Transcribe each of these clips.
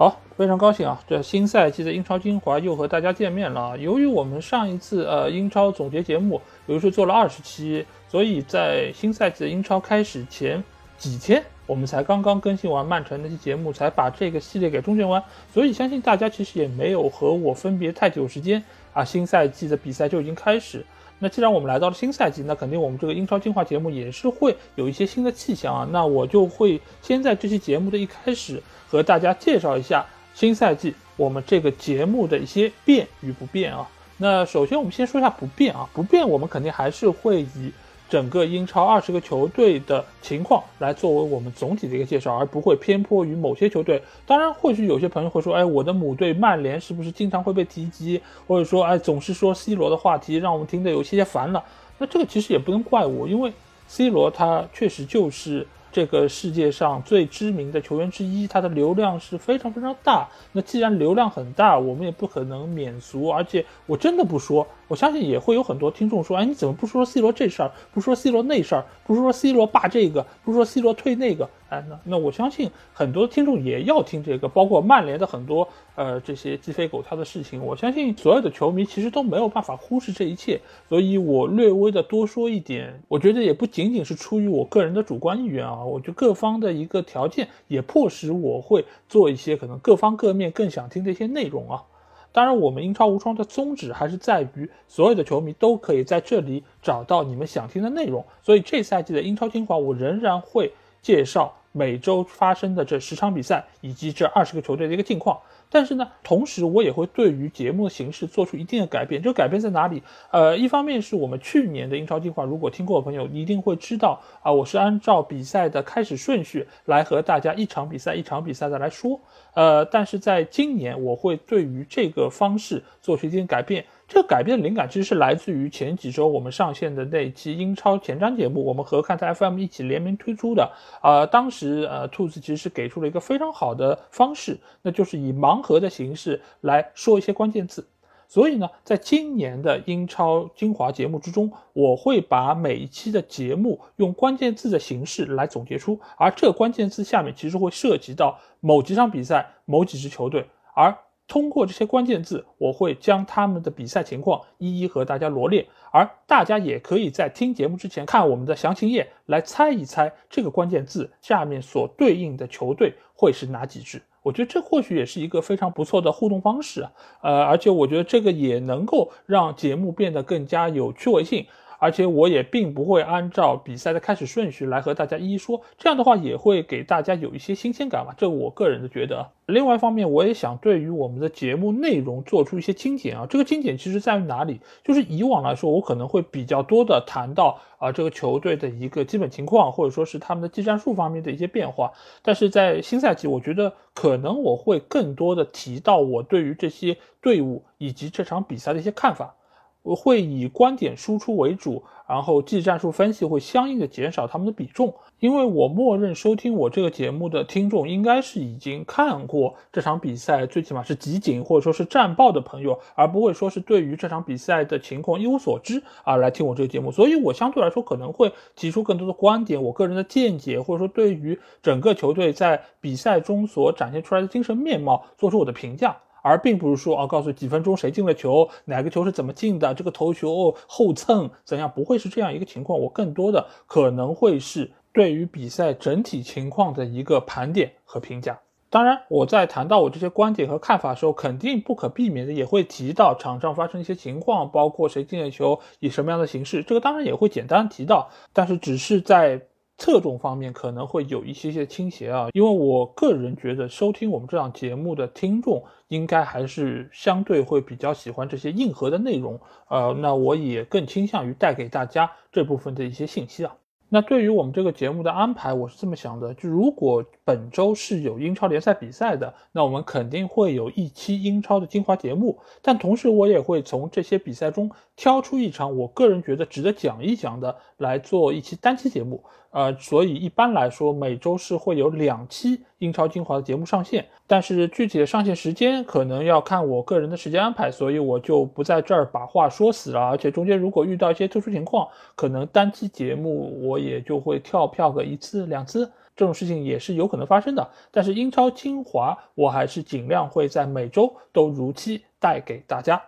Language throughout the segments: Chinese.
好，非常高兴啊！这新赛季的英超精华又和大家见面了。由于我们上一次呃英超总结节目，由于是做了二十期，所以在新赛季的英超开始前几天，我们才刚刚更新完曼城那期节目，才把这个系列给终结完。所以相信大家其实也没有和我分别太久时间啊，新赛季的比赛就已经开始。那既然我们来到了新赛季，那肯定我们这个英超精华节目也是会有一些新的气象啊。那我就会先在这期节目的一开始。和大家介绍一下新赛季我们这个节目的一些变与不变啊。那首先我们先说一下不变啊，不变我们肯定还是会以整个英超二十个球队的情况来作为我们总体的一个介绍，而不会偏颇于某些球队。当然，或许有些朋友会说，哎，我的母队曼联是不是经常会被提及，或者说，哎，总是说 C 罗的话题，让我们听得有些些烦了。那这个其实也不能怪我，因为 C 罗他确实就是。这个世界上最知名的球员之一，他的流量是非常非常大。那既然流量很大，我们也不可能免俗。而且我真的不说，我相信也会有很多听众说：“哎，你怎么不说 C 罗这事儿，不说 C 罗那事儿，不说 C 罗霸这个，不说 C 罗退那个？”哎，那那我相信很多听众也要听这个，包括曼联的很多呃这些鸡飞狗跳的事情。我相信所有的球迷其实都没有办法忽视这一切，所以我略微的多说一点，我觉得也不仅仅是出于我个人的主观意愿啊，我觉得各方的一个条件也迫使我会做一些可能各方各面更想听的一些内容啊。当然，我们英超无双的宗旨还是在于所有的球迷都可以在这里找到你们想听的内容，所以这赛季的英超精华我仍然会介绍。每周发生的这十场比赛以及这二十个球队的一个近况，但是呢，同时我也会对于节目的形式做出一定的改变。这个改变在哪里？呃，一方面是我们去年的英超计划，如果听过的朋友一定会知道啊，我是按照比赛的开始顺序来和大家一场比赛一场比赛的来说。呃，但是在今年我会对于这个方式做出一定改变。这个改变的灵感其实是来自于前几周我们上线的那一期英超前瞻节目，我们和看台 FM 一起联名推出的。啊，当时呃，兔子其实是给出了一个非常好的方式，那就是以盲盒的形式来说一些关键字。所以呢，在今年的英超精华节目之中，我会把每一期的节目用关键字的形式来总结出，而这关键字下面其实会涉及到某几场比赛、某几支球队，而。通过这些关键字，我会将他们的比赛情况一一和大家罗列，而大家也可以在听节目之前看我们的详情页，来猜一猜这个关键字下面所对应的球队会是哪几支。我觉得这或许也是一个非常不错的互动方式啊，呃，而且我觉得这个也能够让节目变得更加有趣味性。而且我也并不会按照比赛的开始顺序来和大家一一说，这样的话也会给大家有一些新鲜感嘛，这我个人的觉得。另外一方面，我也想对于我们的节目内容做出一些精简啊。这个精简其实在于哪里？就是以往来说，我可能会比较多的谈到啊这个球队的一个基本情况，或者说是他们的技战术方面的一些变化。但是在新赛季，我觉得可能我会更多的提到我对于这些队伍以及这场比赛的一些看法。我会以观点输出为主，然后技战术分析会相应的减少他们的比重，因为我默认收听我这个节目的听众应该是已经看过这场比赛，最起码是集锦或者说是战报的朋友，而不会说是对于这场比赛的情况一无所知啊来听我这个节目，所以我相对来说可能会提出更多的观点，我个人的见解，或者说对于整个球队在比赛中所展现出来的精神面貌做出我的评价。而并不是说啊，告诉几分钟谁进了球，哪个球是怎么进的，这个头球后蹭怎样，不会是这样一个情况。我更多的可能会是对于比赛整体情况的一个盘点和评价。当然，我在谈到我这些观点和看法的时候，肯定不可避免的也会提到场上发生一些情况，包括谁进了球，以什么样的形式，这个当然也会简单提到，但是只是在。侧重方面可能会有一些些倾斜啊，因为我个人觉得收听我们这档节目的听众应该还是相对会比较喜欢这些硬核的内容，呃，那我也更倾向于带给大家这部分的一些信息啊。那对于我们这个节目的安排，我是这么想的，就如果本周是有英超联赛比赛的，那我们肯定会有一期英超的精华节目。但同时，我也会从这些比赛中挑出一场我个人觉得值得讲一讲的来做一期单期节目。呃，所以一般来说，每周是会有两期英超精华的节目上线，但是具体的上线时间可能要看我个人的时间安排，所以我就不在这儿把话说死了。而且中间如果遇到一些特殊情况，可能单期节目我也就会跳票个一次两次，这种事情也是有可能发生的。但是英超精华，我还是尽量会在每周都如期带给大家。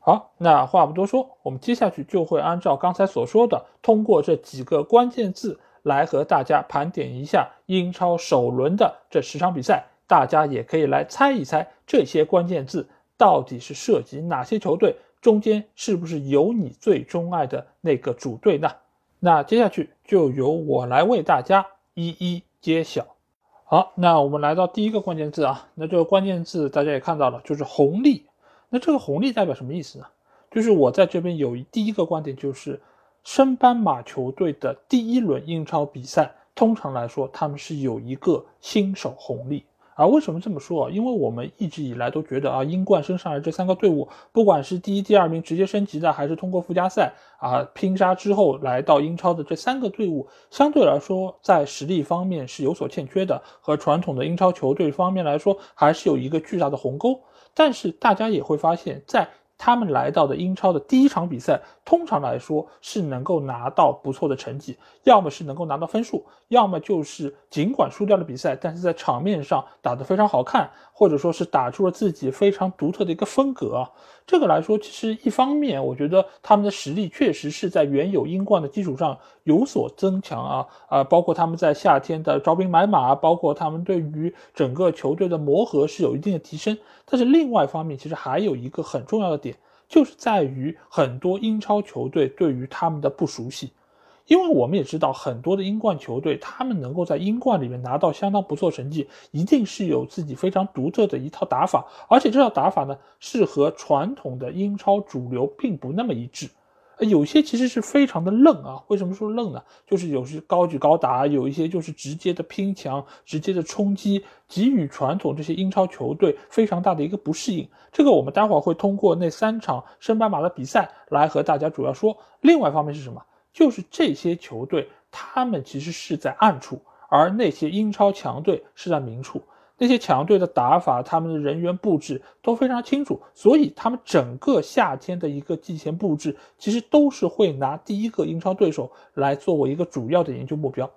好，那话不多说，我们接下去就会按照刚才所说的，通过这几个关键字。来和大家盘点一下英超首轮的这十场比赛，大家也可以来猜一猜这些关键字到底是涉及哪些球队，中间是不是有你最钟爱的那个主队呢？那接下去就由我来为大家一一揭晓。好，那我们来到第一个关键字啊，那这个关键字大家也看到了，就是红利。那这个红利代表什么意思呢？就是我在这边有第一个观点就是。升班马球队的第一轮英超比赛，通常来说他们是有一个新手红利。啊为什么这么说啊？因为我们一直以来都觉得啊，英冠升上来这三个队伍，不管是第一、第二名直接升级的，还是通过附加赛啊拼杀之后来到英超的这三个队伍，相对来说在实力方面是有所欠缺的，和传统的英超球队方面来说，还是有一个巨大的鸿沟。但是大家也会发现，在他们来到的英超的第一场比赛，通常来说是能够拿到不错的成绩，要么是能够拿到分数，要么就是尽管输掉了比赛，但是在场面上打得非常好看，或者说是打出了自己非常独特的一个风格。这个来说，其实一方面，我觉得他们的实力确实是在原有英冠的基础上有所增强啊啊，包括他们在夏天的招兵买马，包括他们对于整个球队的磨合是有一定的提升。但是另外一方面，其实还有一个很重要的点，就是在于很多英超球队对于他们的不熟悉。因为我们也知道，很多的英冠球队，他们能够在英冠里面拿到相当不错成绩，一定是有自己非常独特的一套打法，而且这套打法呢，是和传统的英超主流并不那么一致。有些其实是非常的愣啊。为什么说愣呢？就是有些高举高打，有一些就是直接的拼抢、直接的冲击，给予传统这些英超球队非常大的一个不适应。这个我们待会儿会通过那三场升班马的比赛来和大家主要说。另外一方面是什么？就是这些球队，他们其实是在暗处，而那些英超强队是在明处。那些强队的打法，他们的人员布置都非常清楚，所以他们整个夏天的一个季前布置，其实都是会拿第一个英超对手来作为一个主要的研究目标。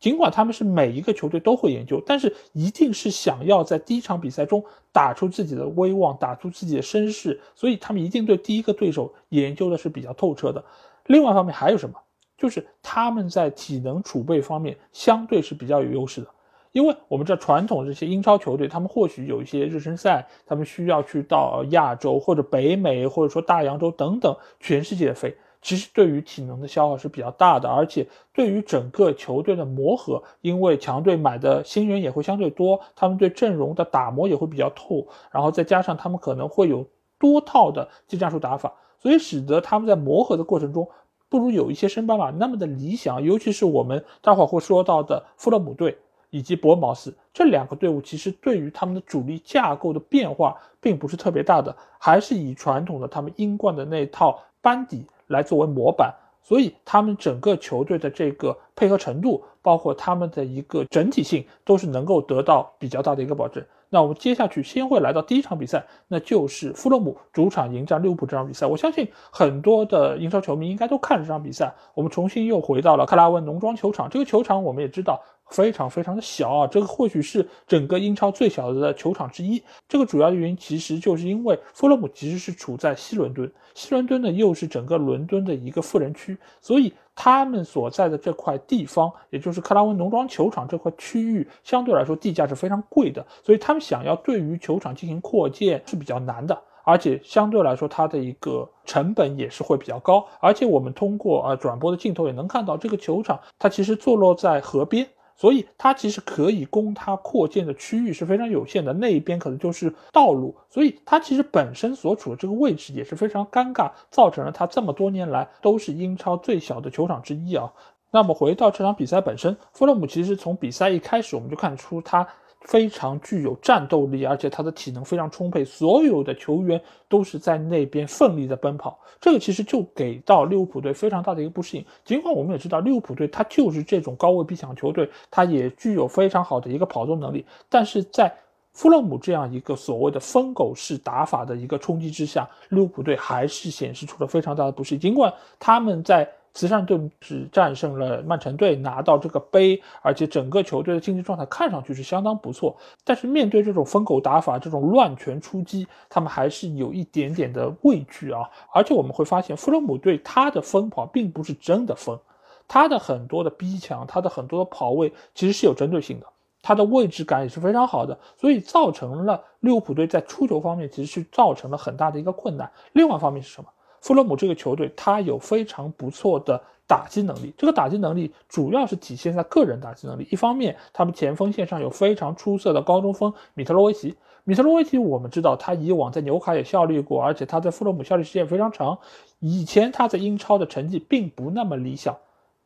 尽管他们是每一个球队都会研究，但是一定是想要在第一场比赛中打出自己的威望，打出自己的声势，所以他们一定对第一个对手研究的是比较透彻的。另外一方面还有什么？就是他们在体能储备方面相对是比较有优势的，因为我们知道传统这些英超球队，他们或许有一些热身赛，他们需要去到亚洲或者北美或者说大洋洲等等全世界飞，其实对于体能的消耗是比较大的，而且对于整个球队的磨合，因为强队买的新人也会相对多，他们对阵容的打磨也会比较透，然后再加上他们可能会有多套的技战术打法，所以使得他们在磨合的过程中。不如有一些升班马那么的理想，尤其是我们待会儿会说到的富勒姆队以及博茅斯这两个队伍，其实对于他们的主力架构的变化并不是特别大的，还是以传统的他们英冠的那套班底来作为模板，所以他们整个球队的这个配合程度，包括他们的一个整体性，都是能够得到比较大的一个保证。那我们接下去先会来到第一场比赛，那就是富勒姆主场迎战利物浦这场比赛。我相信很多的英超球迷应该都看了这场比赛。我们重新又回到了克拉文农庄球场，这个球场我们也知道。非常非常的小啊，这个或许是整个英超最小的球场之一。这个主要的原因其实就是因为富勒姆其实是处在西伦敦，西伦敦呢又是整个伦敦的一个富人区，所以他们所在的这块地方，也就是克拉文农庄球场这块区域，相对来说地价是非常贵的，所以他们想要对于球场进行扩建是比较难的，而且相对来说它的一个成本也是会比较高。而且我们通过啊转播的镜头也能看到，这个球场它其实坐落在河边。所以它其实可以供它扩建的区域是非常有限的，那一边可能就是道路，所以它其实本身所处的这个位置也是非常尴尬，造成了它这么多年来都是英超最小的球场之一啊。那么回到这场比赛本身，弗洛姆其实从比赛一开始我们就看出他非常具有战斗力，而且他的体能非常充沛，所有的球员都是在那边奋力的奔跑。这个其实就给到利物浦队非常大的一个不适应。尽管我们也知道利物浦队他就是这种高位逼抢球队，他也具有非常好的一个跑动能力，但是在弗洛姆这样一个所谓的疯狗式打法的一个冲击之下，利物浦队还是显示出了非常大的不适应。尽管他们在慈善队只战胜了曼城队，拿到这个杯，而且整个球队的竞技状态看上去是相当不错。但是面对这种疯狗打法、这种乱拳出击，他们还是有一点点的畏惧啊。而且我们会发现，弗洛姆队他的疯跑并不是真的疯，他的很多的逼抢，他的很多的跑位其实是有针对性的，他的位置感也是非常好的，所以造成了利物浦队在出球方面其实是造成了很大的一个困难。另外一方面是什么？弗洛姆这个球队，他有非常不错的打击能力。这个打击能力主要是体现在个人打击能力。一方面，他们前锋线上有非常出色的高中锋米特洛维奇。米特洛维奇，我们知道他以往在纽卡也效力过，而且他在弗洛姆效力时间非常长。以前他在英超的成绩并不那么理想。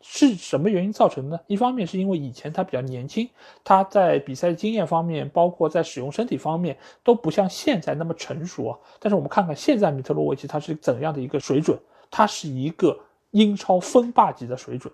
是什么原因造成的呢？一方面是因为以前他比较年轻，他在比赛经验方面，包括在使用身体方面都不像现在那么成熟啊。但是我们看看现在米特罗维奇他是怎样的一个水准，他是一个英超锋霸级的水准。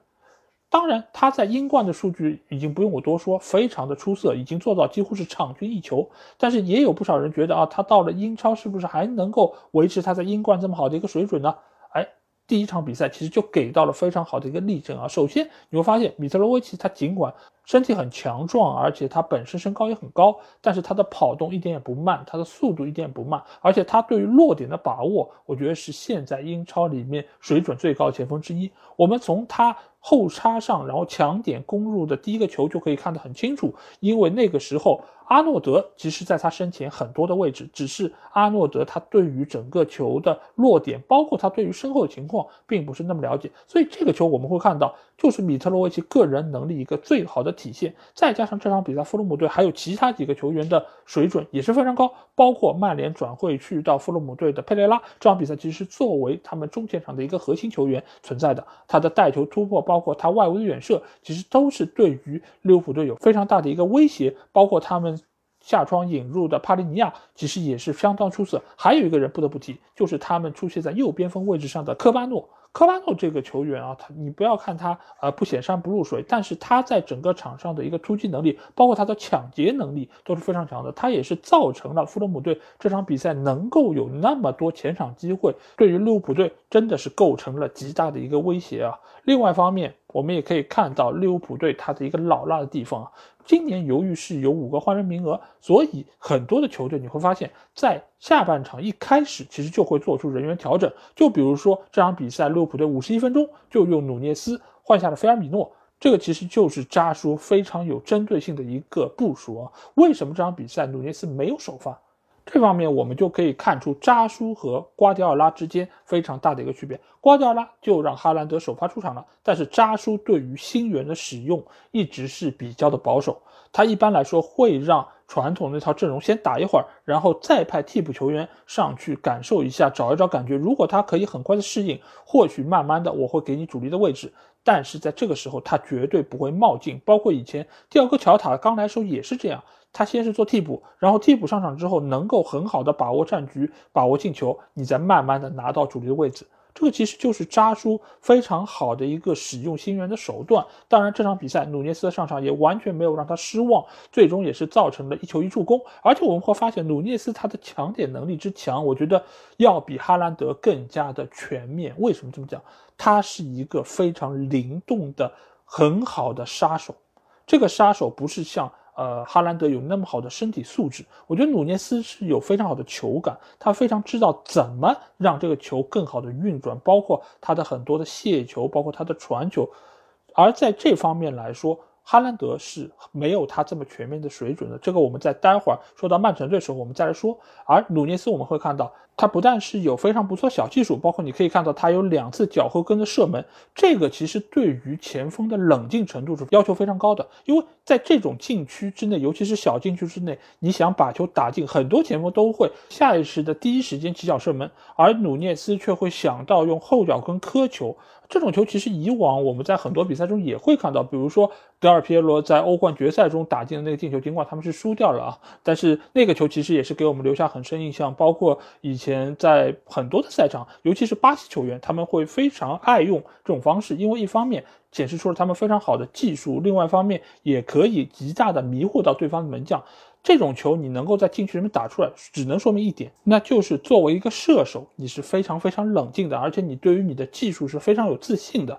当然，他在英冠的数据已经不用我多说，非常的出色，已经做到几乎是场均一球。但是也有不少人觉得啊，他到了英超是不是还能够维持他在英冠这么好的一个水准呢？哎。第一场比赛其实就给到了非常好的一个例证啊。首先你会发现，米特罗维奇他尽管身体很强壮，而且他本身身高也很高，但是他的跑动一点也不慢，他的速度一点也不慢，而且他对于落点的把握，我觉得是现在英超里面水准最高前锋之一。我们从他。后插上，然后强点攻入的第一个球就可以看得很清楚，因为那个时候阿诺德其实在他身前很多的位置，只是阿诺德他对于整个球的落点，包括他对于身后的情况，并不是那么了解，所以这个球我们会看到，就是米特罗维奇个人能力一个最好的体现，再加上这场比赛弗洛姆队还有其他几个球员的水准也是非常高，包括曼联转会去到弗洛姆队的佩雷拉，这场比赛其实作为他们中前场的一个核心球员存在的，他的带球突破。包括他外围的远射，其实都是对于利物浦队有非常大的一个威胁。包括他们下窗引入的帕利尼亚，其实也是相当出色。还有一个人不得不提，就是他们出现在右边锋位置上的科巴诺。科巴诺这个球员啊，他你不要看他呃不显山不露水，但是他在整个场上的一个突击能力，包括他的抢劫能力都是非常强的。他也是造成了富勒姆队这场比赛能够有那么多前场机会，对于利物浦队真的是构成了极大的一个威胁啊。另外一方面，我们也可以看到利物浦队它的一个老辣的地方啊。今年由于是有五个换人名额，所以很多的球队你会发现，在下半场一开始其实就会做出人员调整。就比如说这场比赛，利物浦队五十一分钟就用努涅斯换下了菲尔米诺，这个其实就是扎叔非常有针对性的一个部署啊。为什么这场比赛努涅斯没有首发？这方面我们就可以看出扎叔和瓜迪奥拉之间非常大的一个区别。瓜迪奥拉就让哈兰德首发出场了，但是扎叔对于新援的使用一直是比较的保守。他一般来说会让传统那套阵容先打一会儿，然后再派替补球员上去感受一下，找一找感觉。如果他可以很快的适应，或许慢慢的我会给你主力的位置。但是在这个时候，他绝对不会冒进。包括以前蒂奥戈乔塔刚来时候也是这样。他先是做替补，然后替补上场之后，能够很好的把握战局，把握进球，你再慢慢的拿到主力的位置。这个其实就是扎叔非常好的一个使用新援的手段。当然，这场比赛努涅斯的上场也完全没有让他失望，最终也是造成了一球一助攻。而且我们会发现，努涅斯他的抢点能力之强，我觉得要比哈兰德更加的全面。为什么这么讲？他是一个非常灵动的、很好的杀手。这个杀手不是像。呃，哈兰德有那么好的身体素质，我觉得努涅斯是有非常好的球感，他非常知道怎么让这个球更好的运转，包括他的很多的卸球，包括他的传球，而在这方面来说。哈兰德是没有他这么全面的水准的，这个我们在待会儿说到曼城队时候我们再来说。而努涅斯我们会看到，他不但是有非常不错小技术，包括你可以看到他有两次脚后跟的射门，这个其实对于前锋的冷静程度是要求非常高的，因为在这种禁区之内，尤其是小禁区之内，你想把球打进，很多前锋都会下意识的第一时间起脚射门，而努涅斯却会想到用后脚跟磕球。这种球其实以往我们在很多比赛中也会看到，比如说德尔皮耶罗在欧冠决赛中打进的那个进球，尽管他们是输掉了啊，但是那个球其实也是给我们留下很深印象。包括以前在很多的赛场，尤其是巴西球员，他们会非常爱用这种方式，因为一方面显示出了他们非常好的技术，另外一方面也可以极大的迷惑到对方的门将。这种球你能够在禁区里面打出来，只能说明一点，那就是作为一个射手，你是非常非常冷静的，而且你对于你的技术是非常有自信的。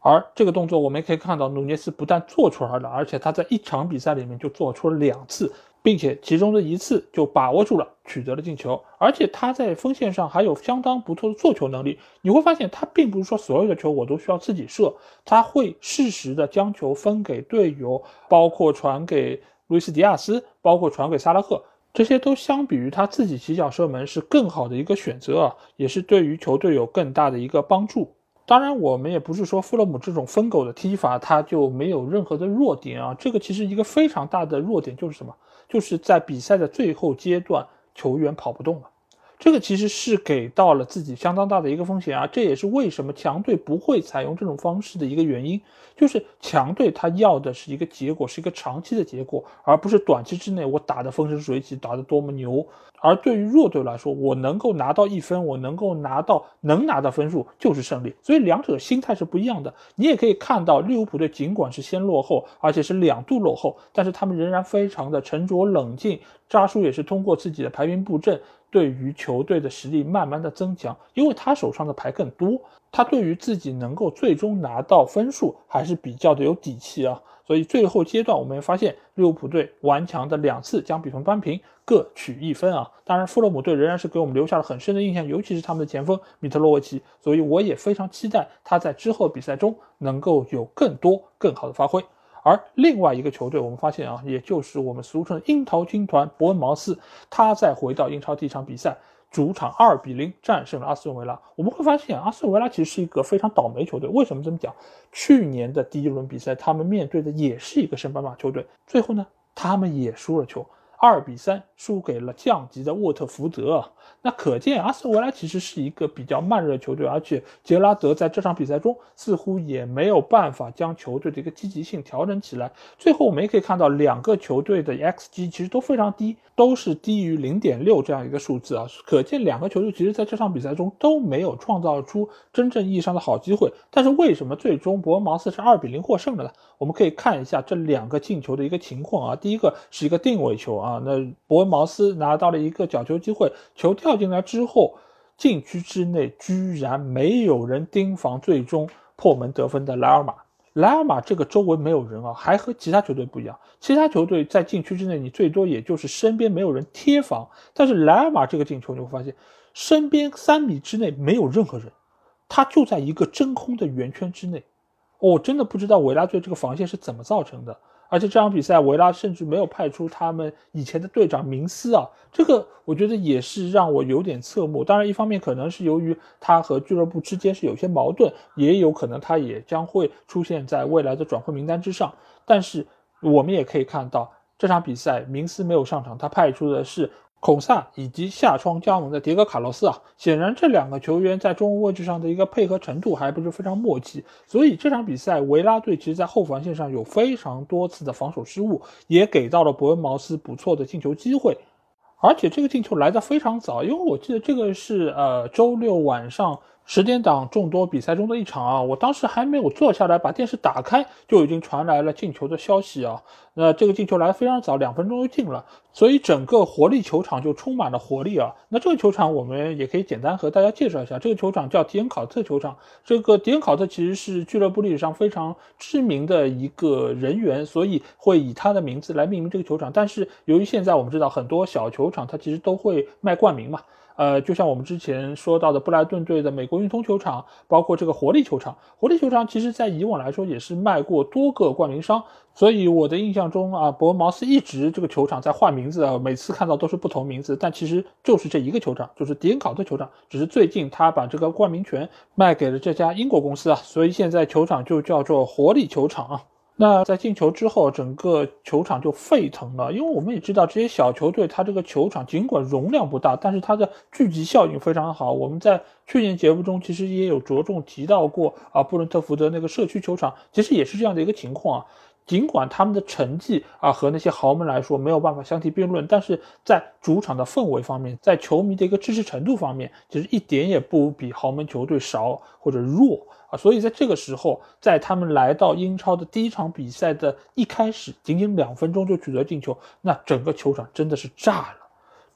而这个动作我们也可以看到，努涅斯不但做出来了，而且他在一场比赛里面就做出了两次，并且其中的一次就把握住了，取得了进球。而且他在锋线上还有相当不错的做球能力。你会发现，他并不是说所有的球我都需要自己射，他会适时的将球分给队友，包括传给。路易斯·迪亚斯，包括传给萨拉赫，这些都相比于他自己起脚射门是更好的一个选择啊，也是对于球队有更大的一个帮助。当然，我们也不是说富勒姆这种疯狗的踢法他就没有任何的弱点啊。这个其实一个非常大的弱点就是什么？就是在比赛的最后阶段，球员跑不动了。这个其实是给到了自己相当大的一个风险啊，这也是为什么强队不会采用这种方式的一个原因，就是强队他要的是一个结果，是一个长期的结果，而不是短期之内我打的风生水起，打得多么牛。而对于弱队来说，我能够拿到一分，我能够拿到能拿到分数就是胜利，所以两者心态是不一样的。你也可以看到利物浦队尽管是先落后，而且是两度落后，但是他们仍然非常的沉着冷静，扎叔也是通过自己的排兵布阵。对于球队的实力慢慢的增强，因为他手上的牌更多，他对于自己能够最终拿到分数还是比较的有底气啊。所以最后阶段我们也发现利物浦队顽强的两次将比分扳平，各取一分啊。当然，富勒姆队仍然是给我们留下了很深的印象，尤其是他们的前锋米特洛维奇。所以我也非常期待他在之后比赛中能够有更多更好的发挥。而另外一个球队，我们发现啊，也就是我们俗称的樱桃军团伯恩茅斯，他再回到英超第一场比赛，主场二比零战胜了阿斯顿维拉。我们会发现，阿斯顿维拉其实是一个非常倒霉球队。为什么这么讲？去年的第一轮比赛，他们面对的也是一个升班马球队，最后呢，他们也输了球。二比三输给了降级的沃特福德，那可见阿斯维拉其实是一个比较慢热球队，而且杰拉德在这场比赛中似乎也没有办法将球队的一个积极性调整起来。最后我们也可以看到，两个球队的 xG 其实都非常低，都是低于零点六这样一个数字啊，可见两个球队其实在这场比赛中都没有创造出真正意义上的好机会。但是为什么最终伯恩茅斯是二比零获胜的呢？我们可以看一下这两个进球的一个情况啊，第一个是一个定位球啊。那伯恩茅斯拿到了一个角球机会，球跳进来之后，禁区之内居然没有人盯防，最终破门得分的莱尔马。莱尔马这个周围没有人啊，还和其他球队不一样，其他球队在禁区之内，你最多也就是身边没有人贴防，但是莱尔马这个进球你会发现，身边三米之内没有任何人，他就在一个真空的圆圈之内。我真的不知道维拉队这个防线是怎么造成的。而且这场比赛，维拉甚至没有派出他们以前的队长明斯啊，这个我觉得也是让我有点侧目。当然，一方面可能是由于他和俱乐部之间是有些矛盾，也有可能他也将会出现在未来的转会名单之上。但是我们也可以看到，这场比赛明斯没有上场，他派出的是。孔萨以及下窗加盟的迭戈卡洛斯啊，显然这两个球员在中卫位置上的一个配合程度还不是非常默契，所以这场比赛维拉队其实在后防线上有非常多次的防守失误，也给到了伯恩茅斯不错的进球机会，而且这个进球来的非常早，因为我记得这个是呃周六晚上。十点档众多比赛中的一场啊，我当时还没有坐下来把电视打开，就已经传来了进球的消息啊。那这个进球来的非常早，两分钟就进了，所以整个活力球场就充满了活力啊。那这个球场我们也可以简单和大家介绍一下，这个球场叫迪恩考特球场。这个迪恩考特其实是俱乐部历史上非常知名的一个人员，所以会以他的名字来命名这个球场。但是由于现在我们知道很多小球场它其实都会卖冠名嘛。呃，就像我们之前说到的布莱顿队的美国运通球场，包括这个活力球场，活力球场其实在以往来说也是卖过多个冠名商，所以我的印象中啊，伯茅斯一直这个球场在换名字啊，每次看到都是不同名字，但其实就是这一个球场，就是迪恩考特球场，只是最近他把这个冠名权卖给了这家英国公司啊，所以现在球场就叫做活力球场啊。那在进球之后，整个球场就沸腾了，因为我们也知道这些小球队，它这个球场尽管容量不大，但是它的聚集效应非常好。我们在去年节目中其实也有着重提到过啊，布伦特福德那个社区球场其实也是这样的一个情况啊。尽管他们的成绩啊和那些豪门来说没有办法相提并论，但是在主场的氛围方面，在球迷的一个支持程度方面，其实一点也不比豪门球队少或者弱啊。所以在这个时候，在他们来到英超的第一场比赛的一开始，仅仅两分钟就取得进球，那整个球场真的是炸了。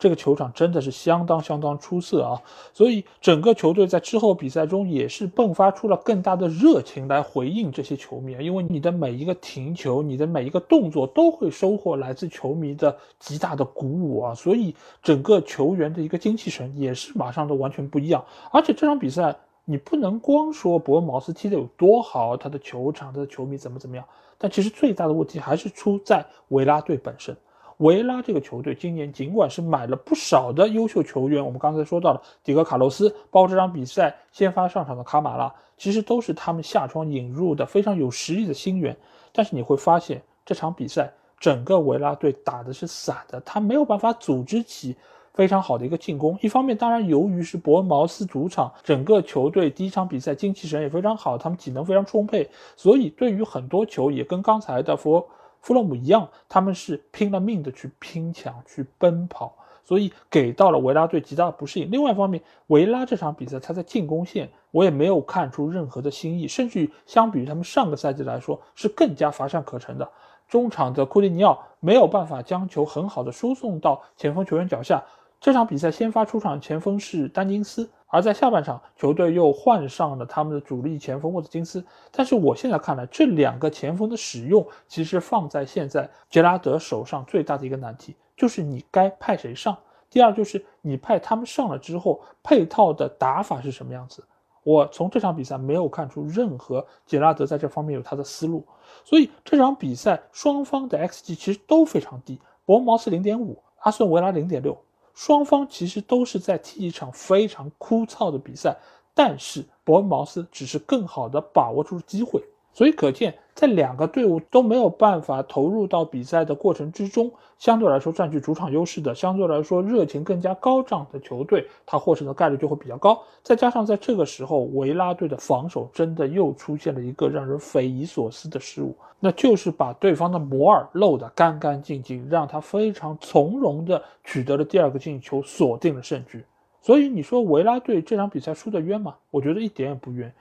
这个球场真的是相当相当出色啊！所以整个球队在之后比赛中也是迸发出了更大的热情来回应这些球迷，因为你的每一个停球，你的每一个动作都会收获来自球迷的极大的鼓舞啊！所以整个球员的一个精气神也是马上都完全不一样。而且这场比赛你不能光说伯恩茅斯踢得有多好，他的球场、他的球迷怎么怎么样，但其实最大的问题还是出在维拉队本身。维拉这个球队今年尽管是买了不少的优秀球员，我们刚才说到了迪戈卡洛斯，包括这场比赛先发上场的卡马拉，其实都是他们下窗引入的非常有实力的新援。但是你会发现这场比赛整个维拉队打的是散的，他没有办法组织起非常好的一个进攻。一方面，当然由于是伯恩茅斯主场，整个球队第一场比赛精气神也非常好，他们体能非常充沛，所以对于很多球也跟刚才的佛。弗洛姆一样，他们是拼了命的去拼抢、去奔跑，所以给到了维拉队极大的不适应。另外一方面，维拉这场比赛他在进攻线我也没有看出任何的新意，甚至于相比于他们上个赛季来说是更加乏善可陈的。中场的库蒂尼奥没有办法将球很好的输送到前锋球员脚下。这场比赛先发出场前锋是丹金斯。而在下半场，球队又换上了他们的主力前锋沃特金斯。但是我现在看来，这两个前锋的使用，其实放在现在杰拉德手上最大的一个难题，就是你该派谁上。第二就是你派他们上了之后，配套的打法是什么样子？我从这场比赛没有看出任何杰拉德在这方面有他的思路。所以这场比赛双方的 xG 其实都非常低，博茅斯零点五，阿斯顿维拉零点六。双方其实都是在踢一场非常枯燥的比赛，但是伯恩茅斯只是更好的把握住机会。所以可见，在两个队伍都没有办法投入到比赛的过程之中，相对来说占据主场优势的，相对来说热情更加高涨的球队，他获胜的概率就会比较高。再加上在这个时候，维拉队的防守真的又出现了一个让人匪夷所思的失误，那就是把对方的摩尔漏得干干净净，让他非常从容的取得了第二个进球，锁定了胜局。所以你说维拉队这场比赛输得冤吗？我觉得一点也不冤。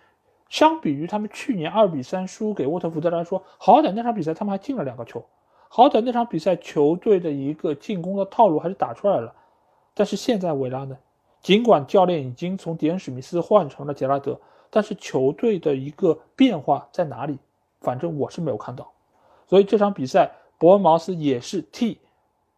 相比于他们去年二比三输给沃特福德来说，好歹那场比赛他们还进了两个球，好歹那场比赛球队的一个进攻的套路还是打出来了。但是现在维拉呢，尽管教练已经从迪恩史密斯换成了杰拉德，但是球队的一个变化在哪里？反正我是没有看到。所以这场比赛伯恩茅斯也是替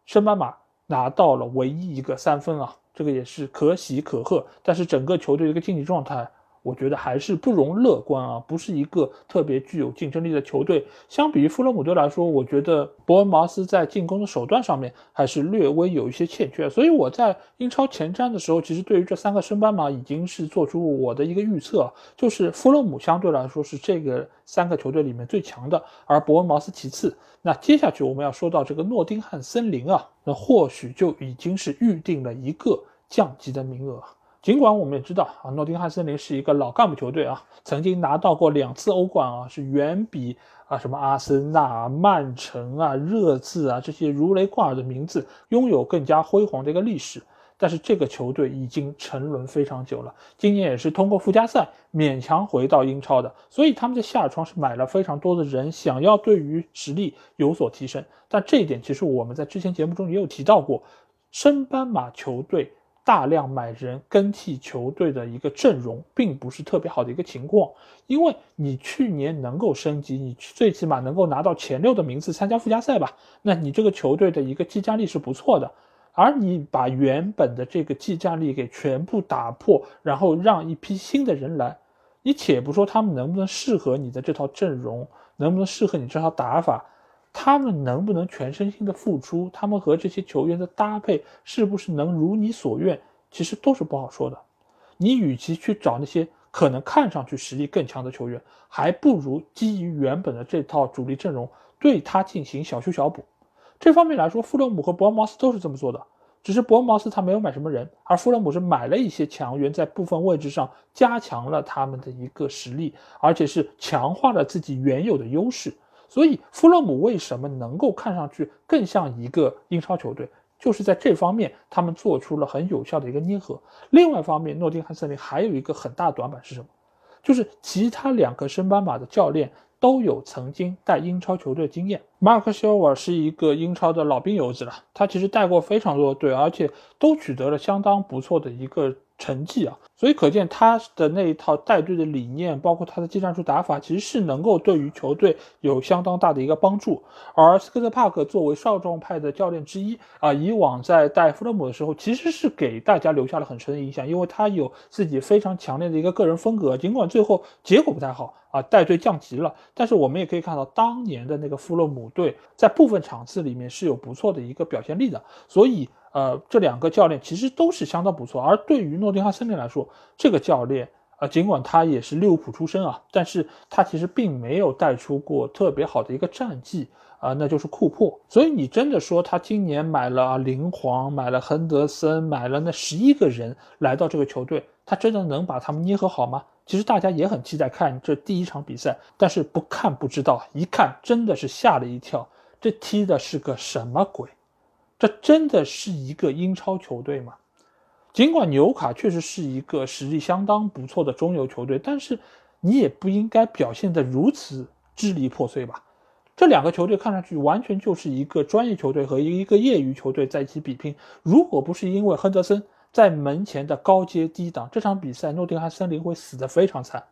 升班马拿到了唯一一个三分啊，这个也是可喜可贺。但是整个球队的一个竞技状态。我觉得还是不容乐观啊，不是一个特别具有竞争力的球队。相比于富勒姆队来说，我觉得伯恩茅斯在进攻的手段上面还是略微有一些欠缺。所以我在英超前瞻的时候，其实对于这三个升班马已经是做出我的一个预测，就是富勒姆相对来说是这个三个球队里面最强的，而伯恩茅斯其次。那接下去我们要说到这个诺丁汉森林啊，那或许就已经是预定了一个降级的名额。尽管我们也知道啊，诺丁汉森林是一个老干部球队啊，曾经拿到过两次欧冠啊，是远比啊什么阿森纳、曼城啊、热刺啊这些如雷贯耳的名字拥有更加辉煌的一个历史。但是这个球队已经沉沦非常久了，今年也是通过附加赛勉强回到英超的，所以他们在下窗是买了非常多的人，想要对于实力有所提升。但这一点其实我们在之前节目中也有提到过，升班马球队。大量买人更替球队的一个阵容，并不是特别好的一个情况。因为你去年能够升级，你最起码能够拿到前六的名次参加附加赛吧？那你这个球队的一个技战力是不错的。而你把原本的这个技战力给全部打破，然后让一批新的人来，你且不说他们能不能适合你的这套阵容，能不能适合你这套打法。他们能不能全身心的付出？他们和这些球员的搭配是不是能如你所愿？其实都是不好说的。你与其去找那些可能看上去实力更强的球员，还不如基于原本的这套主力阵容对他进行小修小补。这方面来说，富勒姆和伯恩茅斯都是这么做的。只是伯恩茅斯他没有买什么人，而富勒姆是买了一些强援，在部分位置上加强了他们的一个实力，而且是强化了自己原有的优势。所以，富勒姆为什么能够看上去更像一个英超球队，就是在这方面他们做出了很有效的一个捏合。另外一方面，诺丁汉森林还有一个很大短板是什么？就是其他两个升班马的教练。都有曾经带英超球队经验。马尔克·肖尔是一个英超的老兵油子了，他其实带过非常多的队，而且都取得了相当不错的一个。成绩啊，所以可见他的那一套带队的理念，包括他的技战术打法，其实是能够对于球队有相当大的一个帮助。而斯科特·帕克作为少壮派的教练之一啊，以往在带弗勒姆的时候，其实是给大家留下了很深的印象，因为他有自己非常强烈的一个个人风格。尽管最后结果不太好啊，带队降级了，但是我们也可以看到当年的那个弗勒姆队在部分场次里面是有不错的一个表现力的，所以。呃，这两个教练其实都是相当不错。而对于诺丁汉森林来说，这个教练，呃，尽管他也是利物浦出身啊，但是他其实并没有带出过特别好的一个战绩啊，那就是库珀。所以你真的说他今年买了林皇，买了亨德森，买了那十一个人来到这个球队，他真的能把他们捏合好吗？其实大家也很期待看这第一场比赛，但是不看不知道，一看真的是吓了一跳，这踢的是个什么鬼？这真的是一个英超球队吗？尽管纽卡确实是一个实力相当不错的中游球队，但是你也不应该表现得如此支离破碎吧？这两个球队看上去完全就是一个专业球队和一个业余球队在一起比拼。如果不是因为亨德森在门前的高接低挡，这场比赛诺丁汉森林会死得非常惨。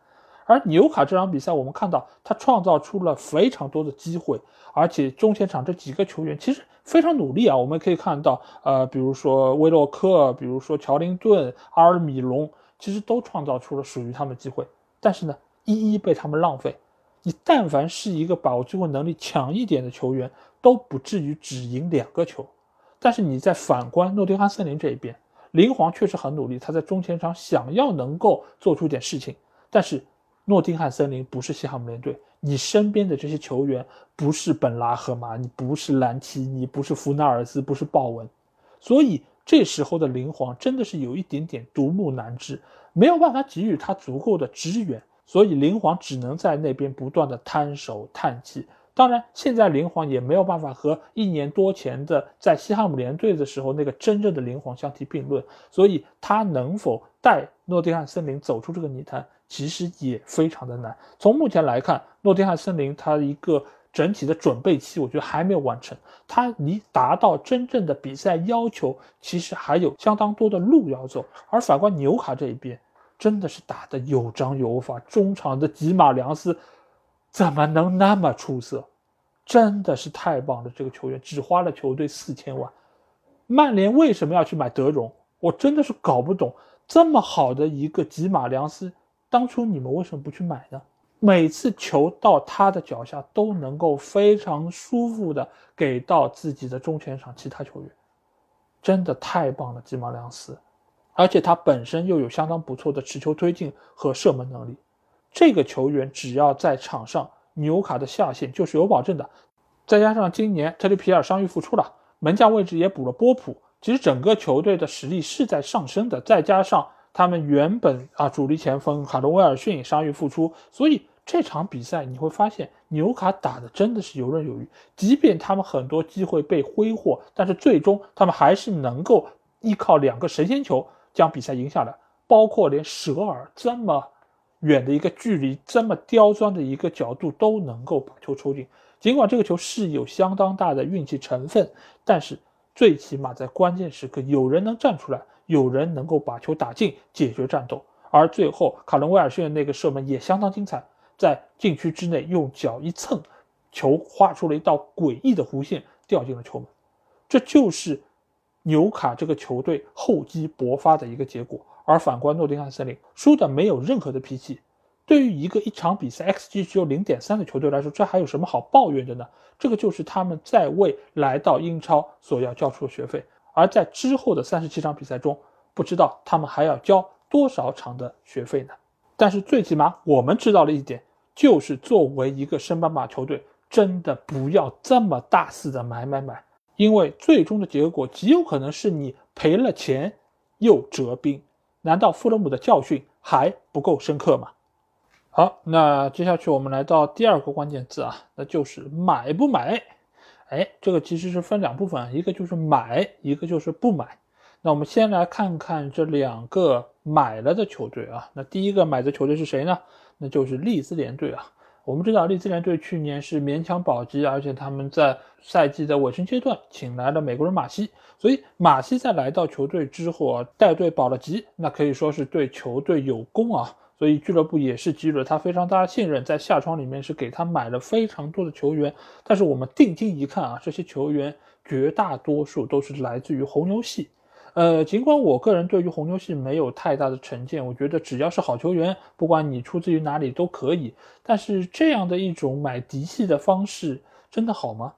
而纽卡这场比赛，我们看到他创造出了非常多的机会，而且中前场这几个球员其实非常努力啊。我们可以看到，呃，比如说威洛克，比如说乔林顿、阿尔米隆，其实都创造出了属于他们的机会，但是呢，一一被他们浪费。你但凡是一个把握机会能力强一点的球员，都不至于只赢两个球。但是你再反观诺丁汉森林这一边，林皇确实很努力，他在中前场想要能够做出点事情，但是。诺丁汉森林不是西汉姆联队，你身边的这些球员不是本拉赫马，你不是兰奇，你不是弗纳尔斯，不是鲍文，所以这时候的林皇真的是有一点点独木难支，没有办法给予他足够的支援，所以林皇只能在那边不断的摊手叹气。当然，现在林皇也没有办法和一年多前的在西汉姆联队的时候那个真正的林皇相提并论，所以他能否带诺丁汉森林走出这个泥潭？其实也非常的难。从目前来看，诺丁汉森林它一个整体的准备期，我觉得还没有完成。它离达到真正的比赛要求，其实还有相当多的路要走。而反观纽卡这一边，真的是打得有章有法。中场的吉马良斯怎么能那么出色？真的是太棒了！这个球员只花了球队四千万。曼联为什么要去买德容？我真的是搞不懂。这么好的一个吉马良斯。当初你们为什么不去买呢？每次球到他的脚下都能够非常舒服的给到自己的中前场其他球员，真的太棒了，吉马良斯，而且他本身又有相当不错的持球推进和射门能力。这个球员只要在场上，纽卡的下限就是有保证的。再加上今年特里皮尔伤愈复出了，门将位置也补了波普，其实整个球队的实力是在上升的。再加上。他们原本啊，主力前锋卡罗威尔逊伤愈复出，所以这场比赛你会发现纽卡打的真的是游刃有余。即便他们很多机会被挥霍，但是最终他们还是能够依靠两个神仙球将比赛赢下来。包括连舍尔这么远的一个距离，这么刁钻的一个角度都能够把球抽进。尽管这个球是有相当大的运气成分，但是最起码在关键时刻有人能站出来。有人能够把球打进，解决战斗，而最后卡伦威尔逊的那个射门也相当精彩，在禁区之内用脚一蹭，球画出了一道诡异的弧线，掉进了球门。这就是纽卡这个球队厚积薄发的一个结果。而反观诺丁汉森林，输的没有任何的脾气。对于一个一场比赛 xG 只有零点三的球队来说，这还有什么好抱怨的呢？这个就是他们在为来到英超所要交出的学费。而在之后的三十七场比赛中，不知道他们还要交多少场的学费呢？但是最起码我们知道了一点，就是作为一个升班马球队，真的不要这么大肆的买买买，因为最终的结果极有可能是你赔了钱又折兵。难道富勒姆的教训还不够深刻吗？好，那接下去我们来到第二个关键字啊，那就是买不买。哎，这个其实是分两部分，一个就是买，一个就是不买。那我们先来看看这两个买了的球队啊。那第一个买的球队是谁呢？那就是利兹联队啊。我们知道利兹联队去年是勉强保级，而且他们在赛季的尾声阶段请来了美国人马西，所以马西在来到球队之后啊，带队保了级，那可以说是对球队有功啊。所以俱乐部也是给予了他非常大的信任，在夏窗里面是给他买了非常多的球员。但是我们定睛一看啊，这些球员绝大多数都是来自于红牛系。呃，尽管我个人对于红牛系没有太大的成见，我觉得只要是好球员，不管你出自于哪里都可以。但是这样的一种买嫡系的方式真的好吗？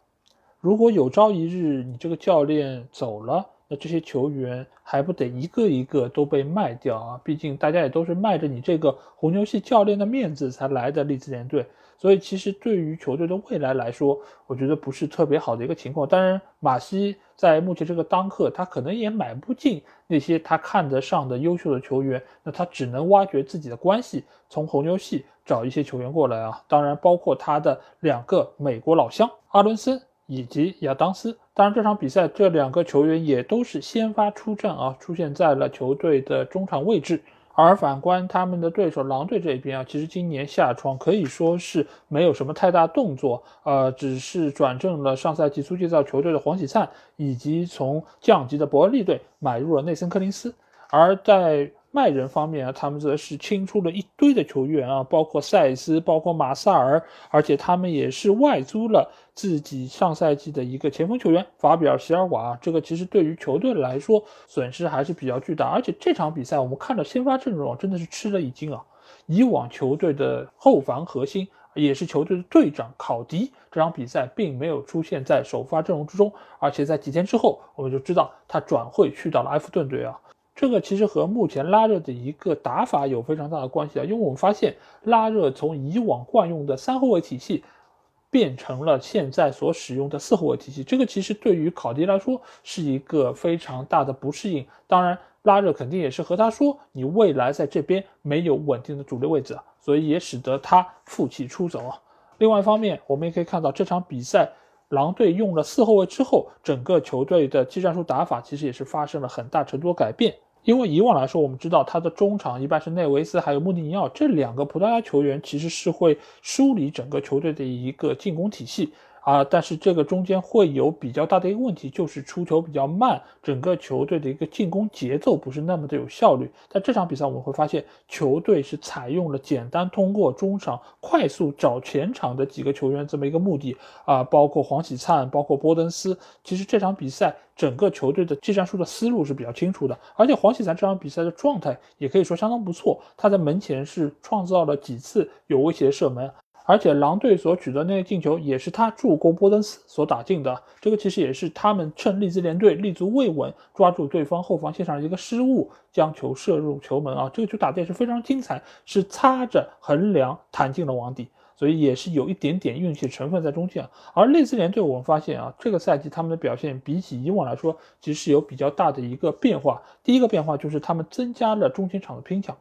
如果有朝一日你这个教练走了，那这些球员还不得一个一个都被卖掉啊？毕竟大家也都是卖着你这个红牛系教练的面子才来的利兹联队，所以其实对于球队的未来来说，我觉得不是特别好的一个情况。当然，马西在目前这个当刻，他可能也买不进那些他看得上的优秀的球员，那他只能挖掘自己的关系，从红牛系找一些球员过来啊。当然，包括他的两个美国老乡阿伦森。以及亚当斯，当然这场比赛这两个球员也都是先发出战啊，出现在了球队的中场位置。而反观他们的对手狼队这边啊，其实今年夏窗可以说是没有什么太大动作，呃，只是转正了上赛季租借到球队的黄喜灿，以及从降级的伯恩利队买入了内森·柯林斯，而在。卖人方面啊，他们则是清出了一堆的球员啊，包括塞斯，包括马萨尔，而且他们也是外租了自己上赛季的一个前锋球员法比尔·席尔瓦。这个其实对于球队来说损失还是比较巨大。而且这场比赛我们看到先发阵容真的是吃了一惊啊！以往球队的后防核心也是球队的队长考迪，这场比赛并没有出现在首发阵容之中，而且在几天之后我们就知道他转会去到了埃弗顿队啊。这个其实和目前拉热的一个打法有非常大的关系啊，因为我们发现拉热从以往惯用的三后卫体系变成了现在所使用的四后卫体系，这个其实对于考迪来说是一个非常大的不适应。当然，拉热肯定也是和他说，你未来在这边没有稳定的主力位置，所以也使得他负气出走啊。另外一方面，我们也可以看到这场比赛，狼队用了四后卫之后，整个球队的技战术打法其实也是发生了很大程度的改变。因为以往来说，我们知道他的中场一般是内维斯还有穆蒂尼奥这两个葡萄牙球员，其实是会梳理整个球队的一个进攻体系。啊，但是这个中间会有比较大的一个问题，就是出球比较慢，整个球队的一个进攻节奏不是那么的有效率。在这场比赛我们会发现，球队是采用了简单通过中场快速找前场的几个球员这么一个目的啊，包括黄喜灿，包括波登斯。其实这场比赛整个球队的技战术的思路是比较清楚的，而且黄喜灿这场比赛的状态也可以说相当不错，他在门前是创造了几次有威胁的射门。而且狼队所取得那个进球也是他助攻波登斯所打进的，这个其实也是他们趁利兹联队立足未稳，抓住对方后防线上的一个失误，将球射入球门啊！这个球打的也是非常精彩，是擦着横梁弹进了网底，所以也是有一点点运气成分在中间。而利兹联队我们发现啊，这个赛季他们的表现比起以往来说，其实是有比较大的一个变化。第一个变化就是他们增加了中前场的拼抢。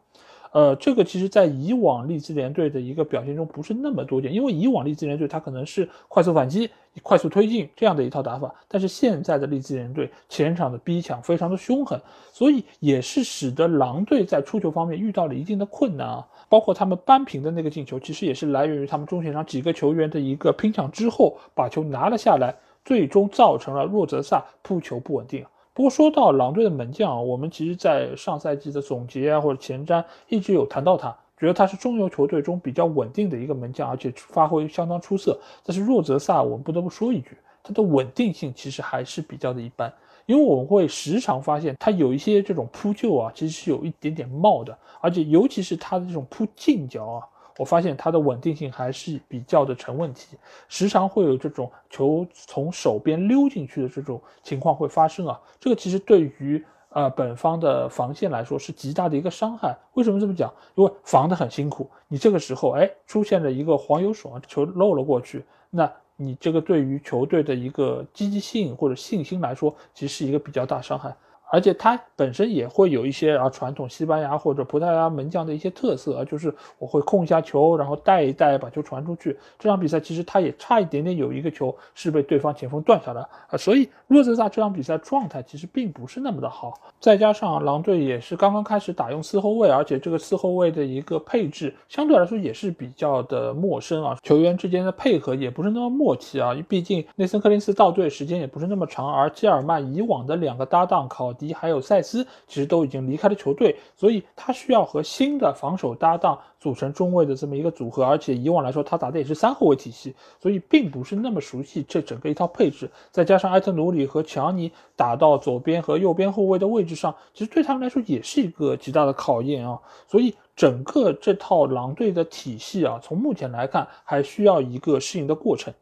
呃，这个其实，在以往利兹联队的一个表现中不是那么多见，因为以往利兹联队他可能是快速反击、快速推进这样的一套打法，但是现在的利兹联队前场的逼抢非常的凶狠，所以也是使得狼队在出球方面遇到了一定的困难啊。包括他们扳平的那个进球，其实也是来源于他们中前场几个球员的一个拼抢之后把球拿了下来，最终造成了若泽萨扑球不稳定。不过说到狼队的门将啊，我们其实，在上赛季的总结啊或者前瞻一直有谈到他，觉得他是中游球队中比较稳定的一个门将，而且发挥相当出色。但是若泽萨，我们不得不说一句，他的稳定性其实还是比较的一般，因为我们会时常发现他有一些这种扑救啊，其实是有一点点冒的，而且尤其是他的这种扑近角啊。我发现它的稳定性还是比较的成问题，时常会有这种球从手边溜进去的这种情况会发生啊。这个其实对于呃本方的防线来说是极大的一个伤害。为什么这么讲？因为防得很辛苦，你这个时候哎出现了一个黄油手，球漏了过去，那你这个对于球队的一个积极性或者信心来说，其实是一个比较大伤害。而且他本身也会有一些啊传统西班牙或者葡萄牙门将的一些特色啊，就是我会控一下球，然后带一带，把球传出去。这场比赛其实他也差一点点有一个球是被对方前锋断下来啊，所以洛泽萨这场比赛状态其实并不是那么的好。再加上狼队也是刚刚开始打用四后卫，而且这个四后卫的一个配置相对来说也是比较的陌生啊，球员之间的配合也不是那么默契啊，毕竟内森·克林斯到队时间也不是那么长，而基尔曼以往的两个搭档考迪。还有塞斯其实都已经离开了球队，所以他需要和新的防守搭档组成中卫的这么一个组合。而且以往来说，他打的也是三后卫体系，所以并不是那么熟悉这整个一套配置。再加上埃特努里和乔尼打到左边和右边后卫的位置上，其实对他们来说也是一个极大的考验啊。所以整个这套狼队的体系啊，从目前来看还需要一个适应的过程。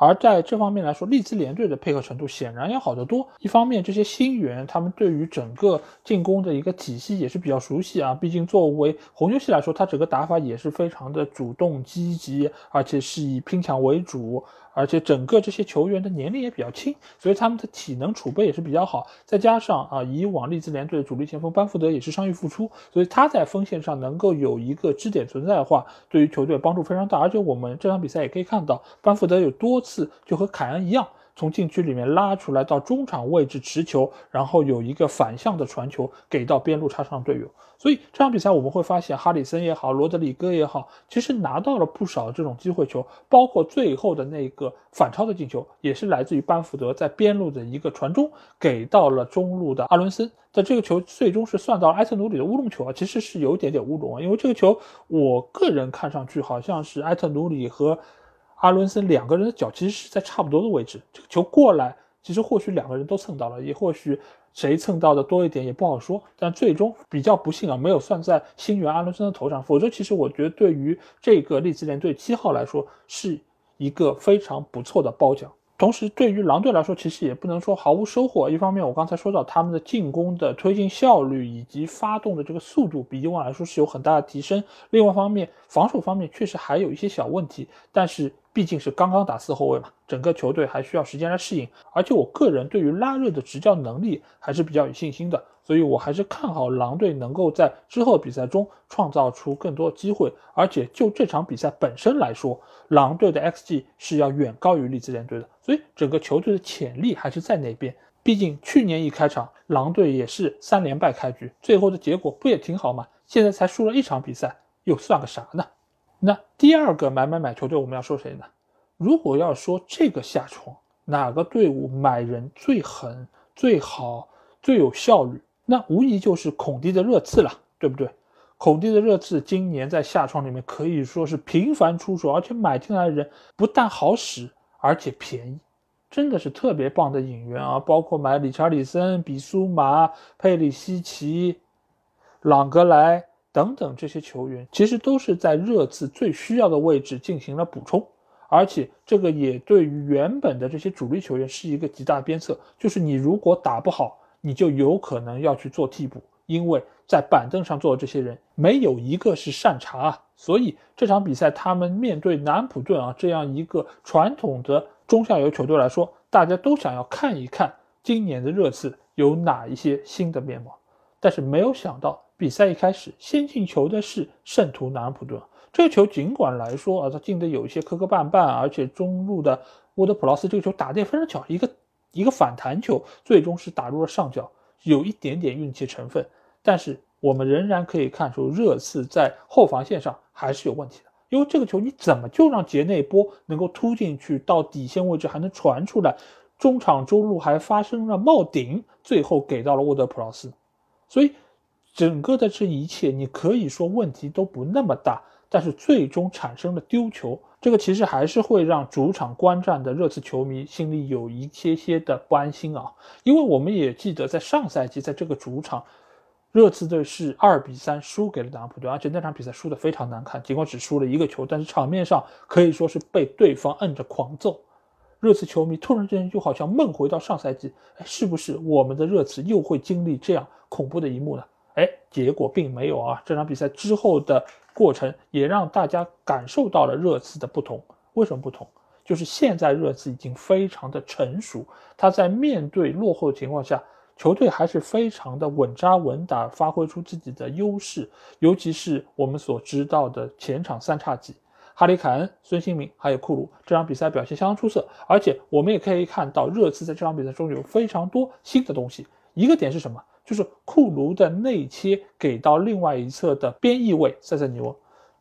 而在这方面来说，利兹联队的配合程度显然要好得多。一方面，这些新员他们对于整个进攻的一个体系也是比较熟悉啊。毕竟作为红牛系来说，他整个打法也是非常的主动积极，而且是以拼抢为主。而且整个这些球员的年龄也比较轻，所以他们的体能储备也是比较好。再加上啊，以往利兹联队的主力前锋班福德也是伤愈复出，所以他在锋线上能够有一个支点存在的话，对于球队帮助非常大。而且我们这场比赛也可以看到，班福德有多次就和凯恩一样。从禁区里面拉出来到中场位置持球，然后有一个反向的传球给到边路插上队友。所以这场比赛我们会发现，哈里森也好，罗德里戈也好，其实拿到了不少这种机会球，包括最后的那个反超的进球，也是来自于班福德在边路的一个传中给到了中路的阿伦森。但这个球最终是算到埃特努里的乌龙球啊，其实是有一点点乌龙啊，因为这个球我个人看上去好像是埃特努里和。阿伦森两个人的脚其实是在差不多的位置，这个球过来，其实或许两个人都蹭到了，也或许谁蹭到的多一点也不好说。但最终比较不幸啊，没有算在新援阿伦森的头上，否则其实我觉得对于这个利兹联队七号来说是一个非常不错的褒奖。同时，对于狼队来说，其实也不能说毫无收获。一方面，我刚才说到他们的进攻的推进效率以及发动的这个速度比以往来说是有很大的提升。另外一方面，防守方面确实还有一些小问题，但是。毕竟是刚刚打四后卫嘛，整个球队还需要时间来适应。而且我个人对于拉热的执教能力还是比较有信心的，所以我还是看好狼队能够在之后比赛中创造出更多机会。而且就这场比赛本身来说，狼队的 xG 是要远高于利兹联队的，所以整个球队的潜力还是在那边。毕竟去年一开场，狼队也是三连败开局，最后的结果不也挺好吗？现在才输了一场比赛，又算个啥呢？那第二个买买买球队，我们要说谁呢？如果要说这个下窗哪个队伍买人最狠、最好、最有效率，那无疑就是孔蒂的热刺了，对不对？孔蒂的热刺今年在下窗里面可以说是频繁出手，而且买进来的人不但好使，而且便宜，真的是特别棒的引援啊！包括买理查里森、比苏马、佩里西奇、朗格莱。等等，这些球员其实都是在热刺最需要的位置进行了补充，而且这个也对于原本的这些主力球员是一个极大鞭策。就是你如果打不好，你就有可能要去做替补，因为在板凳上坐的这些人没有一个是善茬啊。所以这场比赛他们面对南普顿啊这样一个传统的中下游球队来说，大家都想要看一看今年的热刺有哪一些新的面貌，但是没有想到。比赛一开始，先进球的是圣徒南安普顿。这个球尽管来说啊，他进的有一些磕磕绊绊，而且中路的沃德普劳斯这个球打得也非常巧，一个一个反弹球，最终是打入了上角，有一点点运气成分。但是我们仍然可以看出，热刺在后防线上还是有问题的，因为这个球你怎么就让杰内波能够突进去到底线位置还能传出来，中场中路还发生了冒顶，最后给到了沃德普劳斯，所以。整个的这一切，你可以说问题都不那么大，但是最终产生了丢球，这个其实还是会让主场观战的热刺球迷心里有一些些的不安心啊。因为我们也记得，在上赛季在这个主场，热刺队是二比三输给了南安普顿，而且那场比赛输得非常难看，尽管只输了一个球，但是场面上可以说是被对方摁着狂揍。热刺球迷突然之间就好像梦回到上赛季，哎，是不是我们的热刺又会经历这样？恐怖的一幕呢？哎，结果并没有啊。这场比赛之后的过程也让大家感受到了热刺的不同。为什么不同？就是现在热刺已经非常的成熟，他在面对落后的情况下，球队还是非常的稳扎稳打，发挥出自己的优势。尤其是我们所知道的前场三叉戟。哈里凯恩、孙兴民还有库鲁这场比赛表现相当出色，而且我们也可以看到热刺在这场比赛中有非常多新的东西。一个点是什么？就是库卢的内切给到另外一侧的边翼位塞塞尼翁，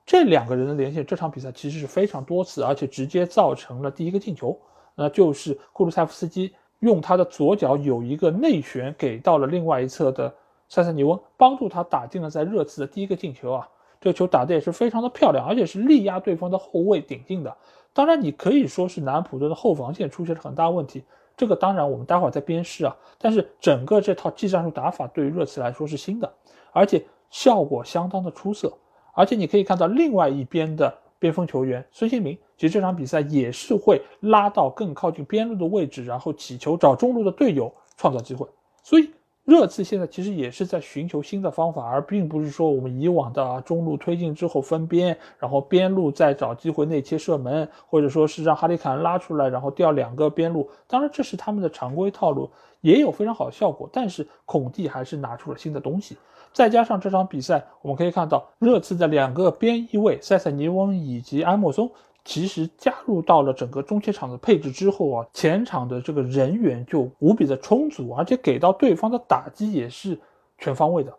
这两个人的连线，这场比赛其实是非常多次，而且直接造成了第一个进球。那就是库卢塞夫斯基用他的左脚有一个内旋给到了另外一侧的塞塞尼翁，帮助他打进了在热刺的第一个进球啊。这个球打的也是非常的漂亮，而且是力压对方的后卫顶进的。当然，你可以说是南普顿的后防线出现了很大问题，这个当然我们待会儿再鞭尸啊。但是整个这套技战术打法对于热刺来说是新的，而且效果相当的出色。而且你可以看到另外一边的边锋球员孙兴民，其实这场比赛也是会拉到更靠近边路的位置，然后起球找中路的队友创造机会。所以。热刺现在其实也是在寻求新的方法，而并不是说我们以往的中路推进之后分边，然后边路再找机会内切射门，或者说是让哈里凯恩拉出来，然后调两个边路。当然，这是他们的常规套路，也有非常好的效果。但是孔蒂还是拿出了新的东西，再加上这场比赛，我们可以看到热刺的两个边翼位塞塞尼翁以及埃莫松。其实加入到了整个中前场的配置之后啊，前场的这个人员就无比的充足，而且给到对方的打击也是全方位的。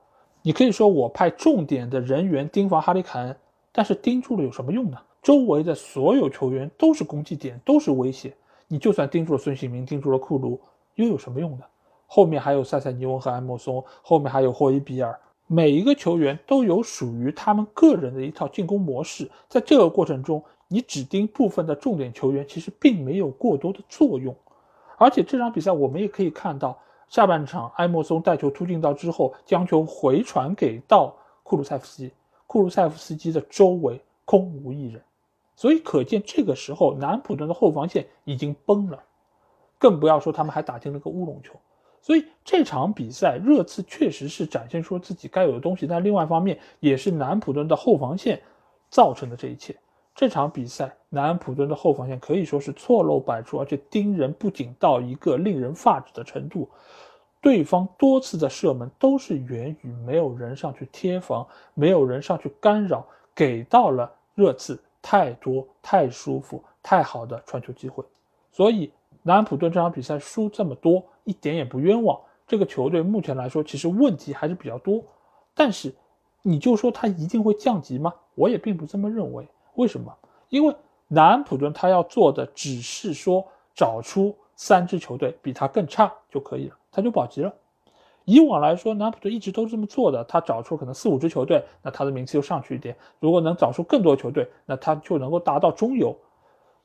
你可以说我派重点的人员盯防哈里凯恩，但是盯住了有什么用呢？周围的所有球员都是攻击点，都是威胁。你就算盯住了孙兴民，盯住了库卢，又有什么用呢？后面还有塞塞尼翁和埃莫松，后面还有霍伊比尔，每一个球员都有属于他们个人的一套进攻模式，在这个过程中。你只盯部分的重点球员，其实并没有过多的作用。而且这场比赛我们也可以看到，下半场埃莫松带球突进到之后，将球回传给到库鲁塞夫斯基，库鲁塞夫斯基的周围空无一人，所以可见这个时候南普顿的后防线已经崩了，更不要说他们还打进了个乌龙球。所以这场比赛热刺确实是展现出自己该有的东西，但另外一方面也是南普顿的后防线造成的这一切。这场比赛，南安普顿的后防线可以说是错漏百出，而且盯人不仅到一个令人发指的程度。对方多次的射门都是源于没有人上去贴防，没有人上去干扰，给到了热刺太多、太舒服、太好的传球机会。所以，南安普顿这场比赛输这么多，一点也不冤枉。这个球队目前来说，其实问题还是比较多。但是，你就说他一定会降级吗？我也并不这么认为。为什么？因为南安普顿他要做的只是说找出三支球队比他更差就可以了，他就保级了。以往来说，南安普顿一直都是这么做的，他找出可能四五支球队，那他的名次就上去一点。如果能找出更多球队，那他就能够达到中游。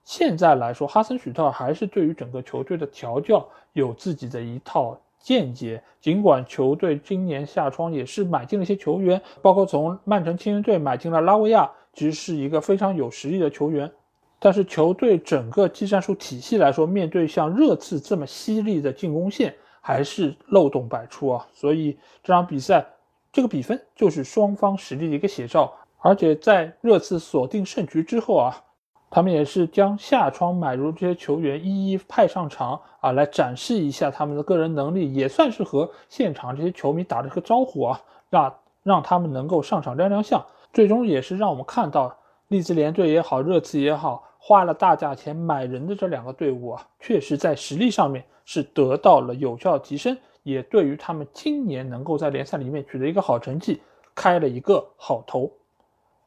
现在来说，哈森许特还是对于整个球队的调教有自己的一套见解。尽管球队今年夏窗也是买进了一些球员，包括从曼城青训队买进了拉维亚。其实是一个非常有实力的球员，但是球队整个技战术体系来说，面对像热刺这么犀利的进攻线，还是漏洞百出啊。所以这场比赛这个比分就是双方实力的一个写照。而且在热刺锁定胜局之后啊，他们也是将夏窗买入这些球员一一派上场啊，来展示一下他们的个人能力，也算是和现场这些球迷打了个招呼啊，让让他们能够上场亮亮相。最终也是让我们看到，利兹联队也好，热刺也好，花了大价钱买人的这两个队伍啊，确实在实力上面是得到了有效提升，也对于他们今年能够在联赛里面取得一个好成绩开了一个好头。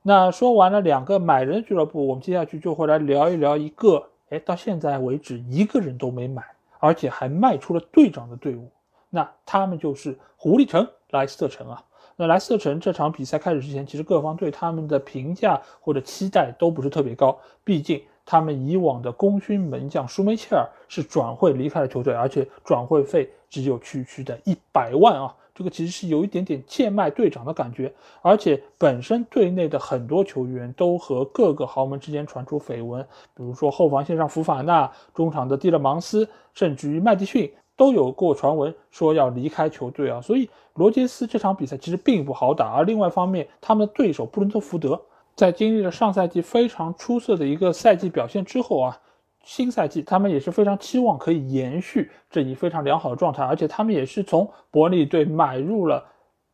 那说完了两个买人俱乐部，我们接下去就会来聊一聊一个，哎，到现在为止一个人都没买，而且还卖出了队长的队伍，那他们就是狐狸城莱斯特城啊。那莱斯特城这场比赛开始之前，其实各方对他们的评价或者期待都不是特别高。毕竟他们以往的功勋门将舒梅切尔是转会离开了球队，而且转会费只有区区的一百万啊，这个其实是有一点点贱卖队长的感觉。而且本身队内的很多球员都和各个豪门之间传出绯闻，比如说后防线上福法纳，中场的蒂勒芒斯，甚至于麦迪逊。都有过传闻说要离开球队啊。所以罗杰斯这场比赛其实并不好打。而另外一方面，他们的对手布伦特福德在经历了上赛季非常出色的一个赛季表现之后啊，新赛季他们也是非常期望可以延续这一非常良好的状态，而且他们也是从伯利队买入了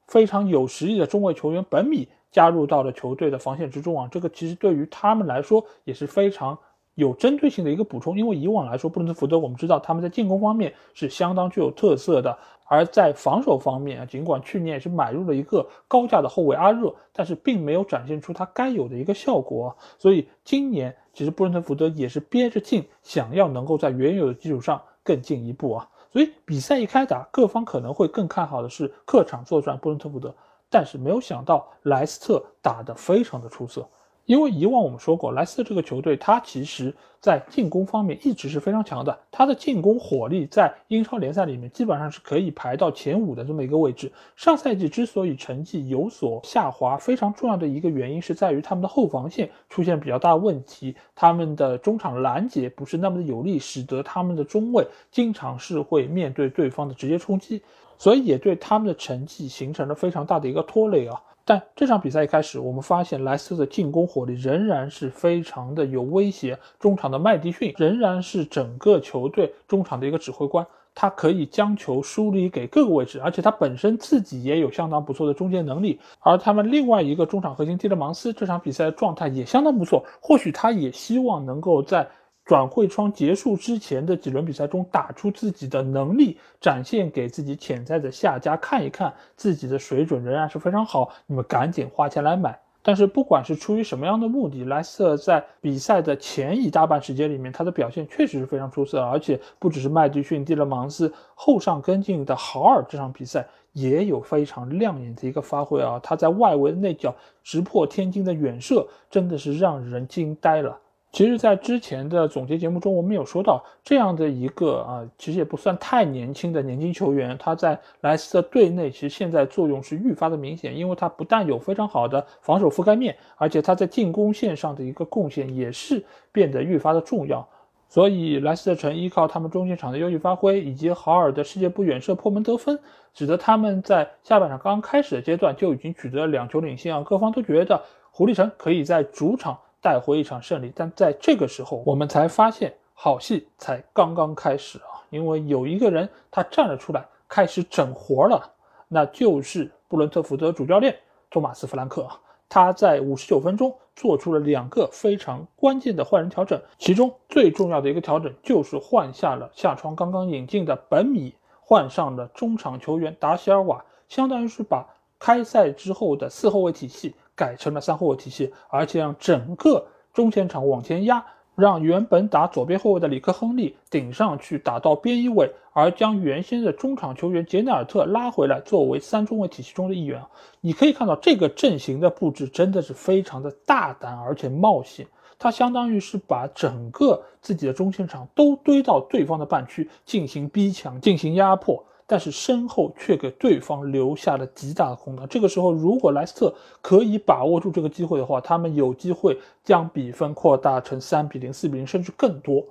非常有实力的中卫球员本米。加入到了球队的防线之中啊，这个其实对于他们来说也是非常有针对性的一个补充。因为以往来说，布伦特福德我们知道他们在进攻方面是相当具有特色的，而在防守方面啊，尽管去年也是买入了一个高价的后卫阿热，但是并没有展现出他该有的一个效果。所以今年其实布伦特福德也是憋着劲，想要能够在原有的基础上更进一步啊。所以比赛一开打，各方可能会更看好的是客场作战布伦特福德。但是没有想到莱斯特打得非常的出色。因为以往我们说过，莱斯特这个球队，他其实在进攻方面一直是非常强的，他的进攻火力在英超联赛里面基本上是可以排到前五的这么一个位置。上赛季之所以成绩有所下滑，非常重要的一个原因是在于他们的后防线出现比较大问题，他们的中场拦截不是那么的有力，使得他们的中卫经常是会面对对方的直接冲击，所以也对他们的成绩形成了非常大的一个拖累啊。但这场比赛一开始，我们发现莱斯特的进攻火力仍然是非常的有威胁。中场的麦迪逊仍然是整个球队中场的一个指挥官，他可以将球梳理给各个位置，而且他本身自己也有相当不错的终结能力。而他们另外一个中场核心蒂勒芒斯这场比赛的状态也相当不错，或许他也希望能够在。转会窗结束之前的几轮比赛中，打出自己的能力，展现给自己潜在的下家看一看，自己的水准仍然是非常好。你们赶紧花钱来买。但是不管是出于什么样的目的，莱斯特在比赛的前一大半时间里面，他的表现确实是非常出色，而且不只是麦迪逊、蒂勒芒斯后上跟进的豪尔，这场比赛也有非常亮眼的一个发挥啊！他在外围的那脚直破天惊的远射，真的是让人惊呆了。其实，在之前的总结节目中，我们有说到这样的一个啊，其实也不算太年轻的年轻球员，他在莱斯特队内其实现在作用是愈发的明显，因为他不但有非常好的防守覆盖面，而且他在进攻线上的一个贡献也是变得愈发的重要。所以，莱斯特城依靠他们中间场的优异发挥，以及豪尔的世界波远射破门得分，使得他们在下半场刚刚开始的阶段就已经取得了两球领先啊！各方都觉得狐狸城可以在主场。带回一场胜利，但在这个时候，我们才发现好戏才刚刚开始啊！因为有一个人他站了出来，开始整活了，那就是布伦特福德主教练托马斯·弗兰克。他在五十九分钟做出了两个非常关键的换人调整，其中最重要的一个调整就是换下了下窗刚刚引进的本米，换上了中场球员达席尔瓦，相当于是把开赛之后的四后卫体系。改成了三后卫体系，而且让整个中前场往前压，让原本打左边后卫的里克·亨利顶上去打到边翼位，而将原先的中场球员杰内尔特拉回来作为三中卫体系中的一员。你可以看到这个阵型的布置真的是非常的大胆而且冒险，他相当于是把整个自己的中前场都堆到对方的半区进行逼抢、进行压迫。但是身后却给对方留下了极大的空档。这个时候，如果莱斯特可以把握住这个机会的话，他们有机会将比分扩大成三比零、四比零，甚至更多。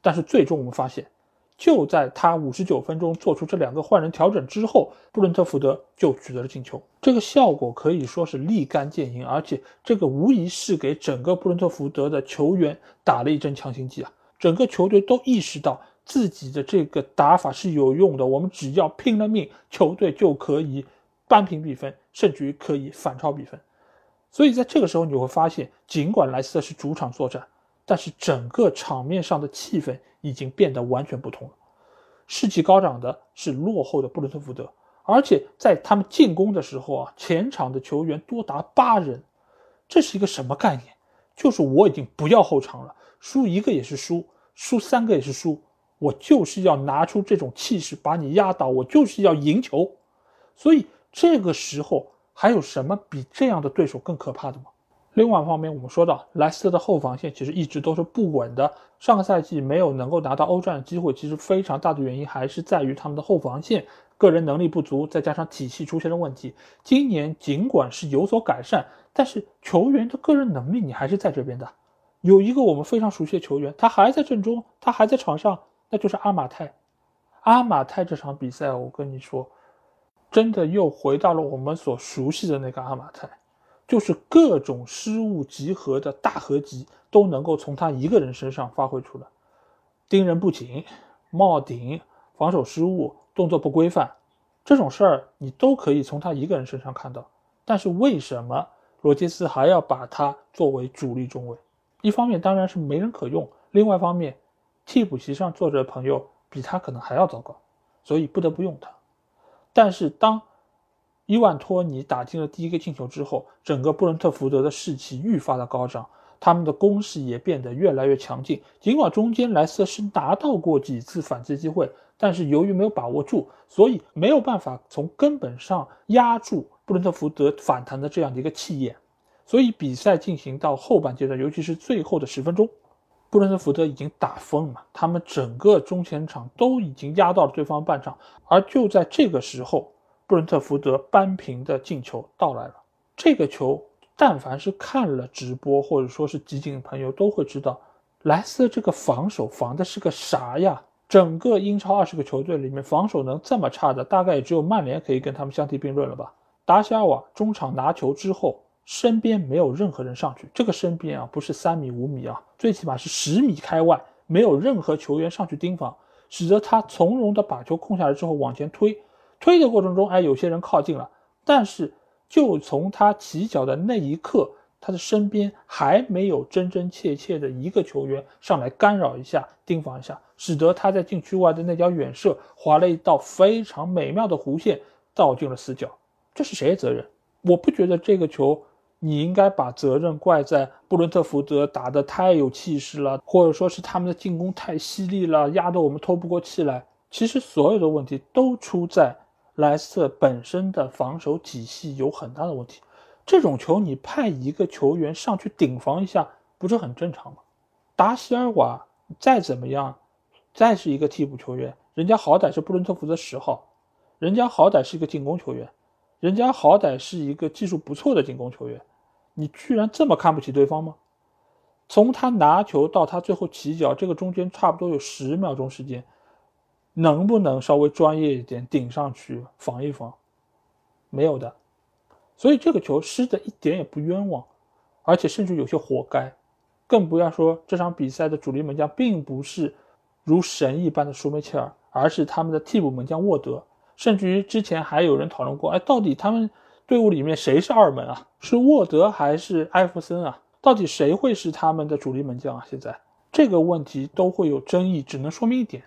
但是最终我们发现，就在他五十九分钟做出这两个换人调整之后，布伦特福德就取得了进球。这个效果可以说是立竿见影，而且这个无疑是给整个布伦特福德的球员打了一针强心剂啊！整个球队都意识到。自己的这个打法是有用的，我们只要拼了命，球队就可以扳平比分，甚至于可以反超比分。所以在这个时候，你会发现，尽管莱斯特是主场作战，但是整个场面上的气氛已经变得完全不同了。士气高涨的是落后的布伦特福德，而且在他们进攻的时候啊，前场的球员多达八人，这是一个什么概念？就是我已经不要后场了，输一个也是输，输三个也是输。我就是要拿出这种气势把你压倒，我就是要赢球，所以这个时候还有什么比这样的对手更可怕的吗？另外一方面，我们说到莱斯特的后防线其实一直都是不稳的，上个赛季没有能够拿到欧战的机会，其实非常大的原因还是在于他们的后防线个人能力不足，再加上体系出现了问题。今年尽管是有所改善，但是球员的个人能力你还是在这边的。有一个我们非常熟悉的球员，他还在阵中，他还在场上。那就是阿马泰，阿马泰这场比赛，我跟你说，真的又回到了我们所熟悉的那个阿马泰，就是各种失误集合的大合集都能够从他一个人身上发挥出来，盯人不紧、冒顶、防守失误、动作不规范，这种事儿你都可以从他一个人身上看到。但是为什么罗杰斯还要把他作为主力中卫？一方面当然是没人可用，另外一方面，替补席上坐着的朋友。比他可能还要糟糕，所以不得不用他。但是当伊万托尼打进了第一个进球之后，整个布伦特福德的士气愈发的高涨，他们的攻势也变得越来越强劲。尽管中间莱斯特是拿到过几次反击机会，但是由于没有把握住，所以没有办法从根本上压住布伦特福德反弹的这样的一个气焰。所以比赛进行到后半阶段，尤其是最后的十分钟。布伦特福德已经打疯了，他们整个中前场都已经压到了对方半场，而就在这个时候，布伦特福德扳平的进球到来了。这个球，但凡是看了直播或者说是集锦的朋友都会知道，莱斯这个防守防的是个啥呀？整个英超二十个球队里面，防守能这么差的，大概也只有曼联可以跟他们相提并论了吧？达西尔瓦中场拿球之后。身边没有任何人上去，这个身边啊不是三米五米啊，最起码是十米开外，没有任何球员上去盯防，使得他从容的把球控下来之后往前推，推的过程中，哎，有些人靠近了，但是就从他起脚的那一刻，他的身边还没有真真切切的一个球员上来干扰一下、盯防一下，使得他在禁区外的那脚远射划了一道非常美妙的弧线，倒进了死角。这是谁的责任？我不觉得这个球。你应该把责任怪在布伦特福德打得太有气势了，或者说是他们的进攻太犀利了，压得我们透不过气来。其实所有的问题都出在莱斯特本身的防守体系有很大的问题。这种球你派一个球员上去顶防一下，不是很正常吗？达席尔瓦再怎么样，再是一个替补球员，人家好歹是布伦特福德十号，人家好歹是一个进攻球员，人家好歹是一个技术不错的进攻球员。你居然这么看不起对方吗？从他拿球到他最后起脚，这个中间差不多有十秒钟时间，能不能稍微专业一点顶上去防一防？没有的，所以这个球失的一点也不冤枉，而且甚至有些活该。更不要说这场比赛的主力门将并不是如神一般的舒梅切尔，而是他们的替补门将沃德。甚至于之前还有人讨论过，哎，到底他们？队伍里面谁是二门啊？是沃德还是艾弗森啊？到底谁会是他们的主力门将啊？现在这个问题都会有争议，只能说明一点：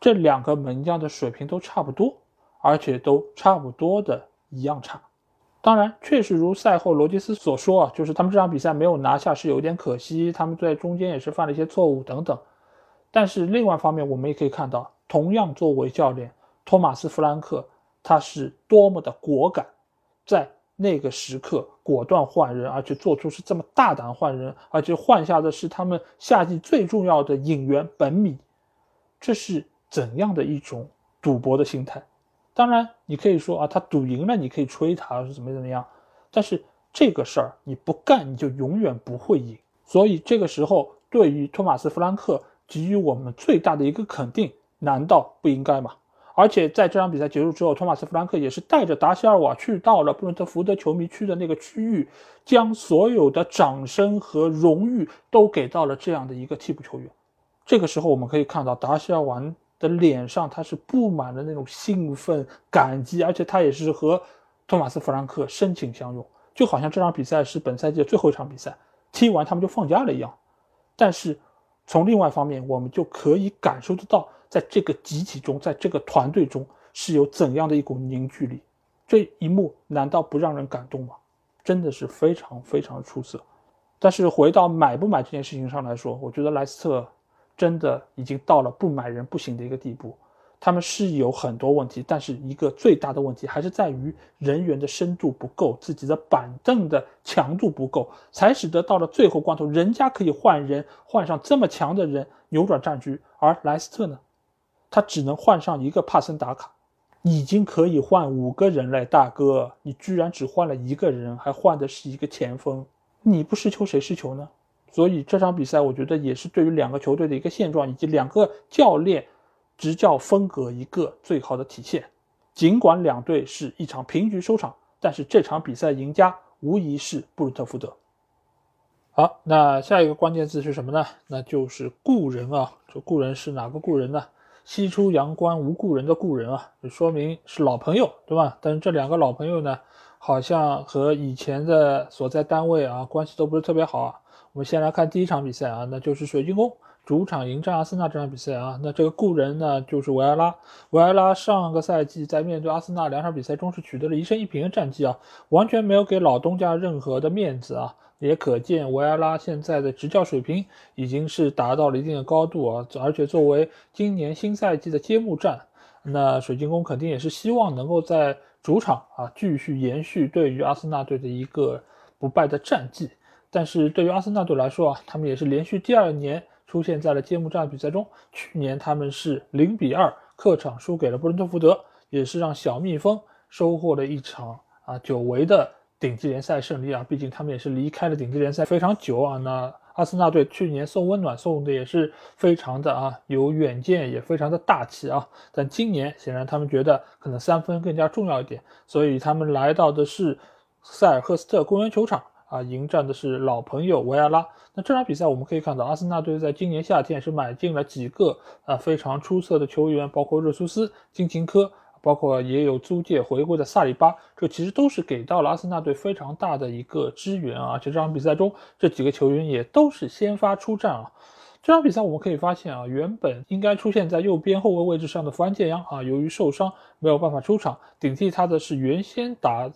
这两个门将的水平都差不多，而且都差不多的一样差。当然，确实如赛后罗杰斯所说啊，就是他们这场比赛没有拿下是有点可惜，他们在中间也是犯了一些错误等等。但是另外一方面，我们也可以看到，同样作为教练，托马斯·弗兰克他是多么的果敢。在那个时刻果断换人，而且做出是这么大胆换人，而且换下的是他们夏季最重要的引援本米，这是怎样的一种赌博的心态？当然，你可以说啊，他赌赢了，你可以吹他是怎么怎么样，但是这个事儿你不干，你就永远不会赢。所以这个时候，对于托马斯·弗兰克给予我们最大的一个肯定，难道不应该吗？而且在这场比赛结束之后，托马斯·弗兰克也是带着达西尔瓦去到了布伦特福德球迷区的那个区域，将所有的掌声和荣誉都给到了这样的一个替补球员。这个时候，我们可以看到达西尔瓦的脸上他是布满了那种兴奋、感激，而且他也是和托马斯·弗兰克深情相拥，就好像这场比赛是本赛季的最后一场比赛，踢完他们就放假了一样。但是从另外一方面，我们就可以感受得到。在这个集体中，在这个团队中，是有怎样的一股凝聚力？这一幕难道不让人感动吗？真的是非常非常出色。但是回到买不买这件事情上来说，我觉得莱斯特真的已经到了不买人不行的一个地步。他们是有很多问题，但是一个最大的问题还是在于人员的深度不够，自己的板凳的强度不够，才使得到了最后关头，人家可以换人，换上这么强的人扭转战局，而莱斯特呢？他只能换上一个帕森达卡，已经可以换五个人了，大哥，你居然只换了一个人，还换的是一个前锋，你不失球谁失球呢？所以这场比赛，我觉得也是对于两个球队的一个现状，以及两个教练执教风格一个最好的体现。尽管两队是一场平局收场，但是这场比赛赢家无疑是布伦特福德。好，那下一个关键字是什么呢？那就是故人啊！这故人是哪个故人呢？西出阳关无故人的故人啊，就说明是老朋友，对吧？但是这两个老朋友呢，好像和以前的所在单位啊关系都不是特别好啊。我们先来看第一场比赛啊，那就是水晶宫主场迎战阿森纳这场比赛啊。那这个故人呢，就是维埃拉。维埃拉上个赛季在面对阿森纳两场比赛中是取得了一胜一平的战绩啊，完全没有给老东家任何的面子啊。也可见维埃拉现在的执教水平已经是达到了一定的高度啊，而且作为今年新赛季的揭幕战，那水晶宫肯定也是希望能够在主场啊继续延续对于阿森纳队的一个不败的战绩。但是对于阿森纳队来说啊，他们也是连续第二年出现在了揭幕战比赛中，去年他们是零比二客场输给了布伦特福德，也是让小蜜蜂收获了一场啊久违的。顶级联赛胜利啊，毕竟他们也是离开了顶级联赛非常久啊。那阿森纳队去年送温暖送的也是非常的啊有远见，也非常的大气啊。但今年显然他们觉得可能三分更加重要一点，所以他们来到的是塞尔赫斯特公园球场啊，迎战的是老朋友维埃拉。那这场比赛我们可以看到，阿森纳队在今年夏天是买进了几个啊非常出色的球员，包括热苏斯、金琴科。包括也有租借回归的萨里巴，这其实都是给到了阿森纳队非常大的一个支援啊！且这场比赛中，这几个球员也都是先发出战啊。这场比赛我们可以发现啊，原本应该出现在右边后卫位置上的福安建阳啊，由于受伤没有办法出场，顶替他的是原先打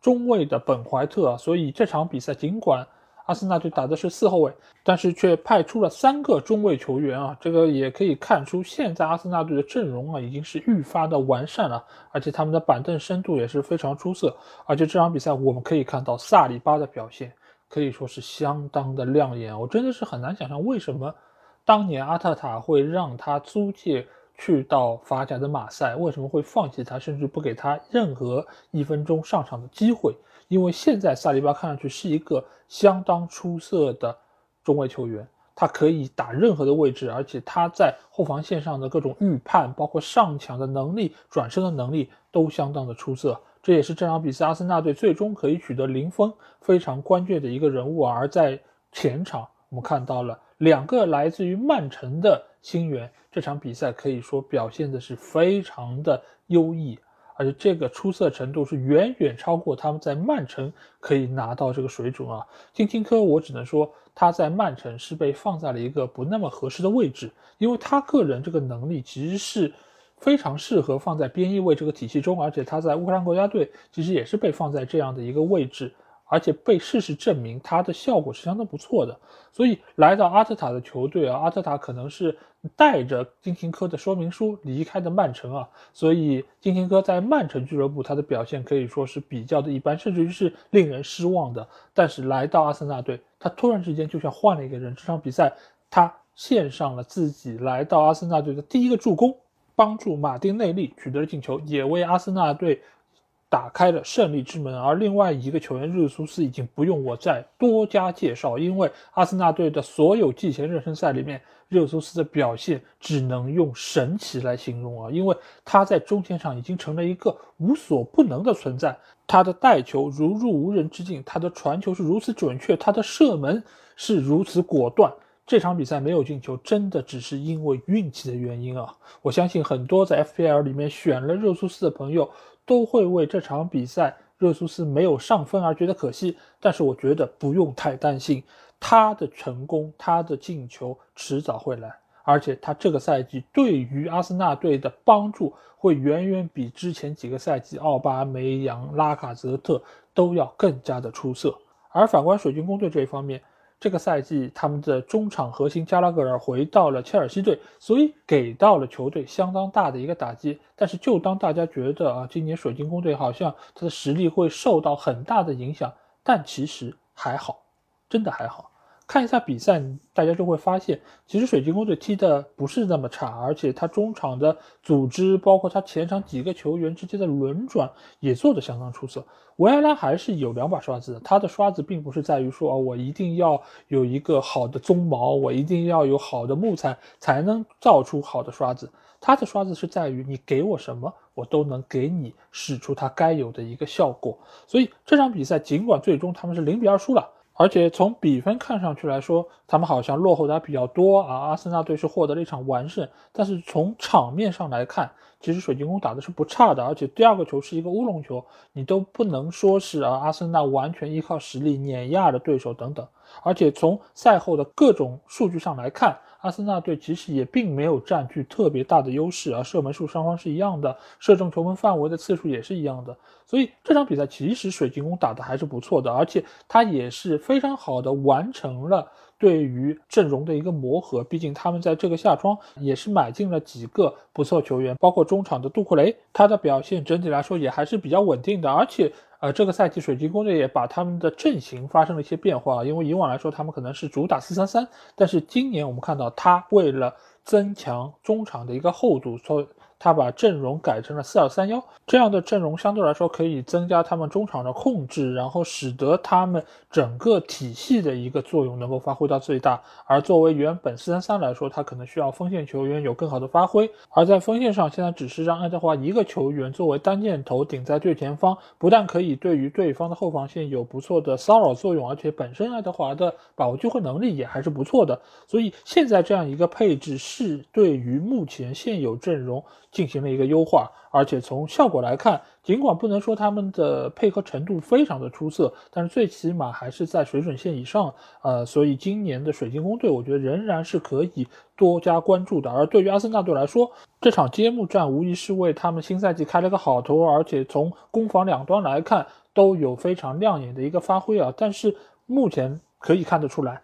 中卫的本怀特啊，所以这场比赛尽管。阿森纳队打的是四后卫，但是却派出了三个中卫球员啊，这个也可以看出现在阿森纳队的阵容啊已经是愈发的完善了，而且他们的板凳深度也是非常出色。而且这场比赛我们可以看到萨里巴的表现可以说是相当的亮眼，我真的是很难想象为什么当年阿特塔会让他租借去到法甲的马赛，为什么会放弃他，甚至不给他任何一分钟上场的机会。因为现在萨利巴看上去是一个相当出色的中卫球员，他可以打任何的位置，而且他在后防线上的各种预判，包括上抢的能力、转身的能力都相当的出色。这也是这场比赛阿森纳队最终可以取得零封非常关键的一个人物。而在前场，我们看到了两个来自于曼城的新援，这场比赛可以说表现的是非常的优异。而且这个出色程度是远远超过他们在曼城可以拿到这个水准啊！金琴科，我只能说他在曼城是被放在了一个不那么合适的位置，因为他个人这个能力其实是非常适合放在边翼位这个体系中，而且他在乌克兰国家队其实也是被放在这样的一个位置。而且被事实证明，他的效果是相当不错的。所以来到阿特塔的球队啊，阿特塔可能是带着金琴科的说明书离开的曼城啊。所以金琴科在曼城俱乐部他的表现可以说是比较的一般，甚至于是令人失望的。但是来到阿森纳队，他突然之间就像换了一个人。这场比赛他献上了自己来到阿森纳队的第一个助攻，帮助马丁内利取得了进球，也为阿森纳队。打开了胜利之门，而另外一个球员热苏斯已经不用我再多加介绍，因为阿森纳队的所有季前热身赛里面，热苏斯的表现只能用神奇来形容啊！因为他在中前场已经成了一个无所不能的存在，他的带球如入无人之境，他的传球是如此准确，他的射门是如此果断。这场比赛没有进球，真的只是因为运气的原因啊！我相信很多在 FPL 里面选了热苏斯的朋友。都会为这场比赛热苏斯没有上分而觉得可惜，但是我觉得不用太担心，他的成功，他的进球迟早会来，而且他这个赛季对于阿森纳队的帮助会远远比之前几个赛季奥巴梅扬、拉卡泽特都要更加的出色。而反观水晶宫队这一方面。这个赛季，他们的中场核心加拉格尔回到了切尔西队，所以给到了球队相当大的一个打击。但是，就当大家觉得啊，今年水晶宫队好像他的实力会受到很大的影响，但其实还好，真的还好。看一下比赛，大家就会发现，其实水晶宫队踢的不是那么差，而且他中场的组织，包括他前场几个球员之间的轮转，也做得相当出色。维埃拉还是有两把刷子的，他的刷子并不是在于说，啊，我一定要有一个好的鬃毛，我一定要有好的木材才能造出好的刷子。他的刷子是在于你给我什么，我都能给你使出他该有的一个效果。所以这场比赛尽管最终他们是零比二输了。而且从比分看上去来说，他们好像落后的比较多啊。阿森纳队是获得了一场完胜，但是从场面上来看，其实水晶宫打的是不差的。而且第二个球是一个乌龙球，你都不能说是啊，阿森纳完全依靠实力碾压的对手等等。而且从赛后的各种数据上来看。阿森纳队其实也并没有占据特别大的优势啊，射门数双方是一样的，射中球门范围的次数也是一样的，所以这场比赛其实水晶宫打的还是不错的，而且他也是非常好的完成了对于阵容的一个磨合，毕竟他们在这个夏窗也是买进了几个不错球员，包括中场的杜库雷，他的表现整体来说也还是比较稳定的，而且。呃，这个赛季水晶宫队也把他们的阵型发生了一些变化，因为以往来说他们可能是主打四三三，但是今年我们看到他为了增强中场的一个厚度，所以他把阵容改成了四二三幺，这样的阵容相对来说可以增加他们中场的控制，然后使得他们整个体系的一个作用能够发挥到最大。而作为原本四三三来说，他可能需要锋线球员有更好的发挥。而在锋线上，现在只是让爱德华一个球员作为单箭头顶在最前方，不但可以对于对方的后防线有不错的骚扰作用，而且本身爱德华的把握机会能力也还是不错的。所以现在这样一个配置是对于目前现有阵容。进行了一个优化，而且从效果来看，尽管不能说他们的配合程度非常的出色，但是最起码还是在水准线以上。呃，所以今年的水晶宫队，我觉得仍然是可以多加关注的。而对于阿森纳队来说，这场揭幕战无疑是为他们新赛季开了个好头，而且从攻防两端来看都有非常亮眼的一个发挥啊。但是目前可以看得出来。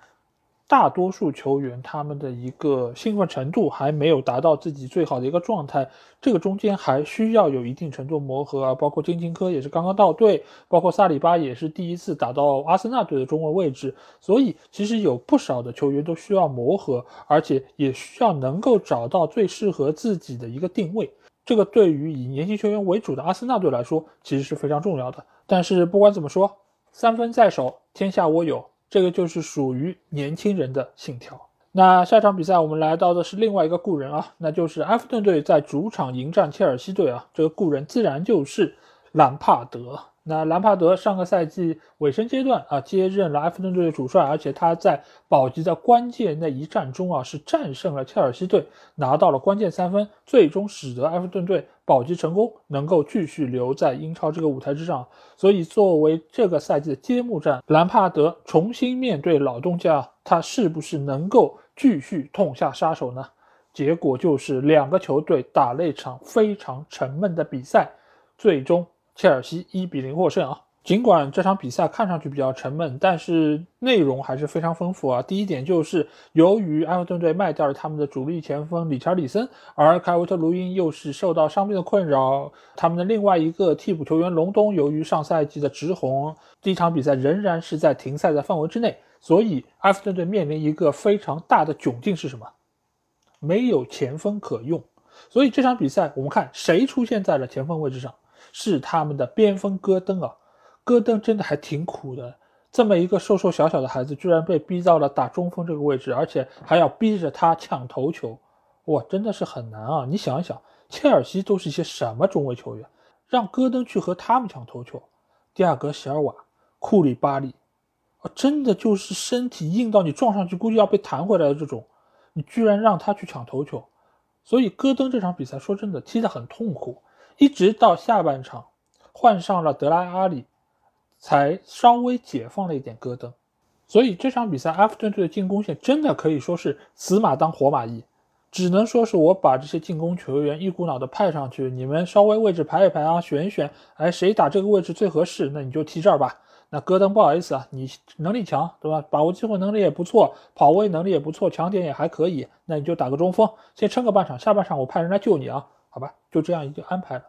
大多数球员他们的一个兴奋程度还没有达到自己最好的一个状态，这个中间还需要有一定程度磨合啊。包括金琴科也是刚刚到队，包括萨里巴也是第一次打到阿森纳队的中卫位置，所以其实有不少的球员都需要磨合，而且也需要能够找到最适合自己的一个定位。这个对于以年轻球员为主的阿森纳队来说，其实是非常重要的。但是不管怎么说，三分在手，天下我有。这个就是属于年轻人的信条。那下场比赛我们来到的是另外一个故人啊，那就是埃弗顿队在主场迎战切尔西队啊。这个故人自然就是兰帕德。那兰帕德上个赛季尾声阶段啊，接任了埃弗顿队的主帅，而且他在保级的关键那一战中啊，是战胜了切尔西队，拿到了关键三分，最终使得埃弗顿队保级成功，能够继续留在英超这个舞台之上。所以，作为这个赛季的揭幕战，兰帕德重新面对老东家，他是不是能够继续痛下杀手呢？结果就是两个球队打了一场非常沉闷的比赛，最终。切尔西一比零获胜啊！尽管这场比赛看上去比较沉闷，但是内容还是非常丰富啊。第一点就是，由于埃弗顿队卖掉了他们的主力前锋里查里森，而凯维特卢因又是受到伤病的困扰，他们的另外一个替补球员隆东由于上赛季的直红，第一场比赛仍然是在停赛的范围之内，所以埃弗顿队面临一个非常大的窘境是什么？没有前锋可用，所以这场比赛我们看谁出现在了前锋位置上。是他们的边锋戈登啊，戈登真的还挺苦的。这么一个瘦瘦小小的孩子，居然被逼到了打中锋这个位置，而且还要逼着他抢头球，哇，真的是很难啊！你想一想，切尔西都是一些什么中卫球员，让戈登去和他们抢头球？迪亚格、席尔瓦、库里巴利，啊，真的就是身体硬到你撞上去估计要被弹回来的这种，你居然让他去抢头球，所以戈登这场比赛说真的踢得很痛苦。一直到下半场，换上了德拉阿里，才稍微解放了一点戈登。所以这场比赛，埃弗顿队的进攻线真的可以说是死马当活马医，只能说是我把这些进攻球员一股脑的派上去，你们稍微位置排一排啊，选一选，哎，谁打这个位置最合适，那你就踢这儿吧。那戈登不好意思啊，你能力强，对吧？把握机会能力也不错，跑位能力也不错，强点也还可以，那你就打个中锋，先撑个半场，下半场我派人来救你啊，好吧？就这样一个安排了。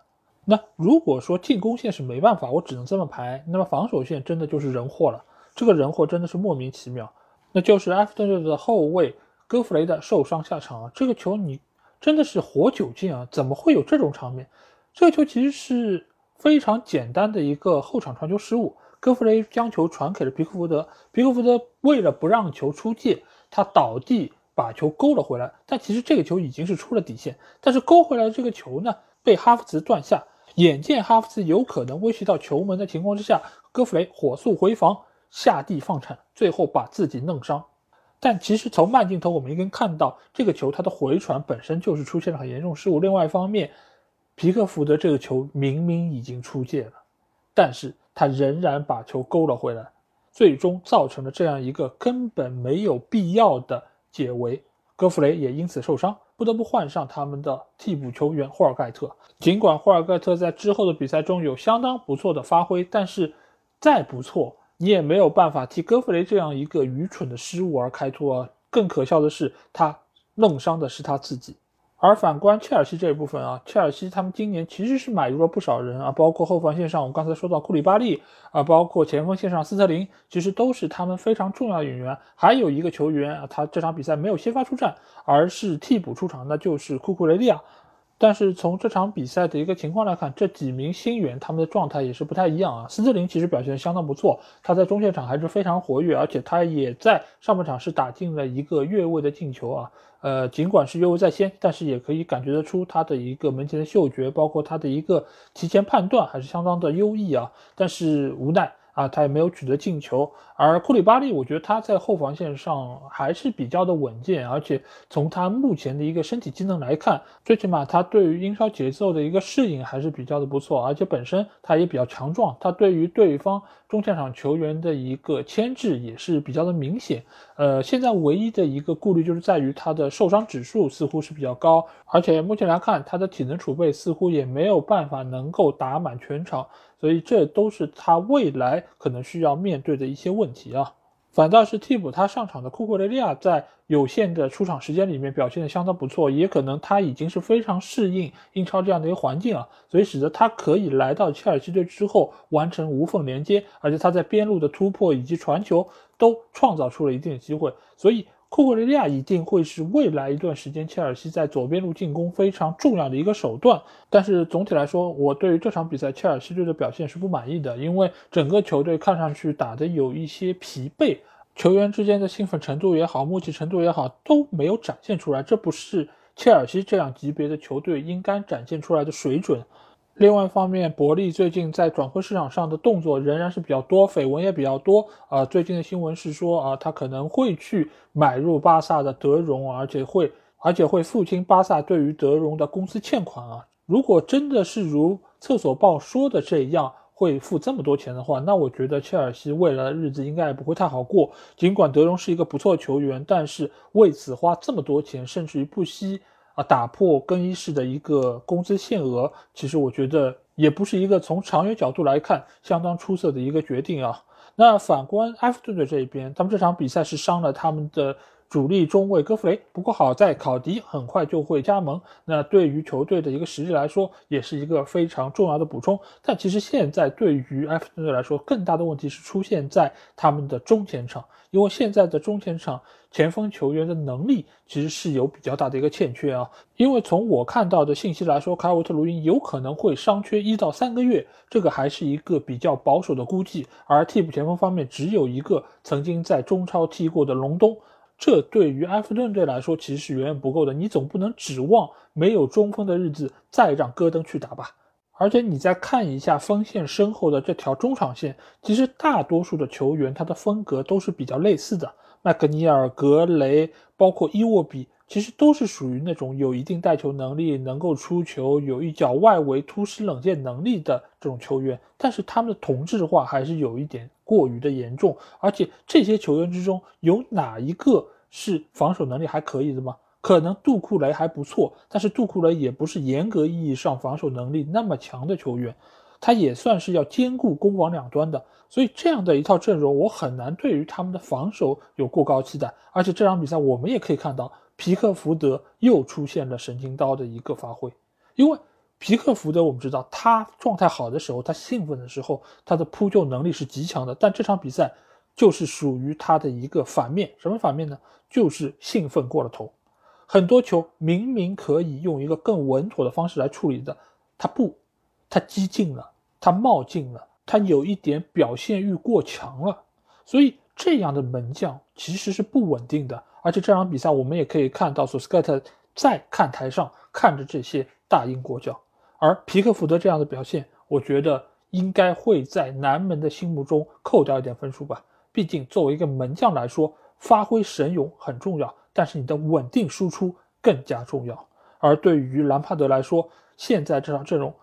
那如果说进攻线是没办法，我只能这么排，那么防守线真的就是人祸了。这个人祸真的是莫名其妙，那就是埃弗顿队的后卫戈弗雷的受伤下场啊。这个球你真的是活久见啊，怎么会有这种场面？这个球其实是非常简单的一个后场传球失误，戈弗雷将球传给了皮克福德，皮克福德为了不让球出界，他倒地把球勾了回来，但其实这个球已经是出了底线。但是勾回来的这个球呢，被哈弗茨断下。眼见哈弗茨有可能威胁到球门的情况之下，戈弗雷火速回防，下地放铲，最后把自己弄伤。但其实从慢镜头我们应该看到，这个球它的回传本身就是出现了很严重失误。另外一方面，皮克福德这个球明明已经出界了，但是他仍然把球勾了回来。最终造成了这样一个根本没有必要的解围，戈弗雷也因此受伤，不得不换上他们的替补球员霍尔盖特。尽管霍尔盖特在之后的比赛中有相当不错的发挥，但是再不错，你也没有办法替戈弗雷这样一个愚蠢的失误而开脱啊！更可笑的是，他弄伤的是他自己。而反观切尔西这一部分啊，切尔西他们今年其实是买入了不少人啊，包括后防线上我们刚才说到库里巴利啊，包括前锋线上斯特林，其实都是他们非常重要的演员。还有一个球员啊，他这场比赛没有先发出战，而是替补出场，那就是库库雷利亚。但是从这场比赛的一个情况来看，这几名新援他们的状态也是不太一样啊。斯特林其实表现相当不错，他在中线场还是非常活跃，而且他也在上半场是打进了一个越位的进球啊。呃，尽管是越位在先，但是也可以感觉得出他的一个门前的嗅觉，包括他的一个提前判断还是相当的优异啊。但是无奈。啊，他也没有取得进球，而库里巴利，我觉得他在后防线上还是比较的稳健，而且从他目前的一个身体机能来看，最起码他对于英超节奏的一个适应还是比较的不错，而且本身他也比较强壮，他对于对方中前场球员的一个牵制也是比较的明显。呃，现在唯一的一个顾虑就是在于他的受伤指数似乎是比较高，而且目前来看他的体能储备似乎也没有办法能够打满全场。所以这都是他未来可能需要面对的一些问题啊。反倒是替补他上场的库库雷利亚，在有限的出场时间里面表现的相当不错，也可能他已经是非常适应英超这样的一个环境啊，所以使得他可以来到切尔西队之后完成无缝连接，而且他在边路的突破以及传球都创造出了一定的机会，所以。库库雷利亚一定会是未来一段时间切尔西在左边路进攻非常重要的一个手段，但是总体来说，我对于这场比赛切尔西队的表现是不满意的，因为整个球队看上去打的有一些疲惫，球员之间的兴奋程度也好，默契程度也好都没有展现出来，这不是切尔西这样级别的球队应该展现出来的水准。另外一方面，伯利最近在转会市场上的动作仍然是比较多，绯闻也比较多。啊，最近的新闻是说，啊，他可能会去买入巴萨的德容，而且会，而且会付清巴萨对于德容的公司欠款啊。如果真的是如厕所报说的这样，会付这么多钱的话，那我觉得切尔西未来的日子应该也不会太好过。尽管德容是一个不错球员，但是为此花这么多钱，甚至于不惜。啊，打破更衣室的一个工资限额，其实我觉得也不是一个从长远角度来看相当出色的一个决定啊。那反观埃弗顿队这一边，他们这场比赛是伤了他们的。主力中卫戈弗雷，不过好在考迪很快就会加盟，那对于球队的一个实力来说，也是一个非常重要的补充。但其实现在对于埃弗顿队来说，更大的问题是出现在他们的中前场，因为现在的中前场前锋球员的能力其实是有比较大的一个欠缺啊。因为从我看到的信息来说，卡尔特卢因有可能会伤缺一到三个月，这个还是一个比较保守的估计。而替补前锋方面，只有一个曾经在中超踢过的隆东。这对于埃弗顿队来说其实是远远不够的。你总不能指望没有中锋的日子再让戈登去打吧？而且你再看一下锋线身后的这条中场线，其实大多数的球员他的风格都是比较类似的。麦克尼尔、格雷，包括伊沃比，其实都是属于那种有一定带球能力、能够出球、有一脚外围突施冷箭能力的这种球员。但是他们的同质化还是有一点过于的严重。而且这些球员之中有哪一个？是防守能力还可以的吗？可能杜库雷还不错，但是杜库雷也不是严格意义上防守能力那么强的球员，他也算是要兼顾攻防两端的。所以这样的一套阵容，我很难对于他们的防守有过高期待。而且这场比赛我们也可以看到，皮克福德又出现了神经刀的一个发挥。因为皮克福德我们知道，他状态好的时候，他兴奋的时候，他的扑救能力是极强的。但这场比赛。就是属于他的一个反面，什么反面呢？就是兴奋过了头，很多球明明可以用一个更稳妥的方式来处理的，他不，他激进了，他冒进了，他有一点表现欲过强了，所以这样的门将其实是不稳定的。而且这场比赛我们也可以看到，索斯盖特在看台上看着这些大英国脚，而皮克福德这样的表现，我觉得应该会在南门的心目中扣掉一点分数吧。毕竟作为一个门将来说，发挥神勇很重要，但是你的稳定输出更加重要。而对于兰帕德来说，现在这场阵容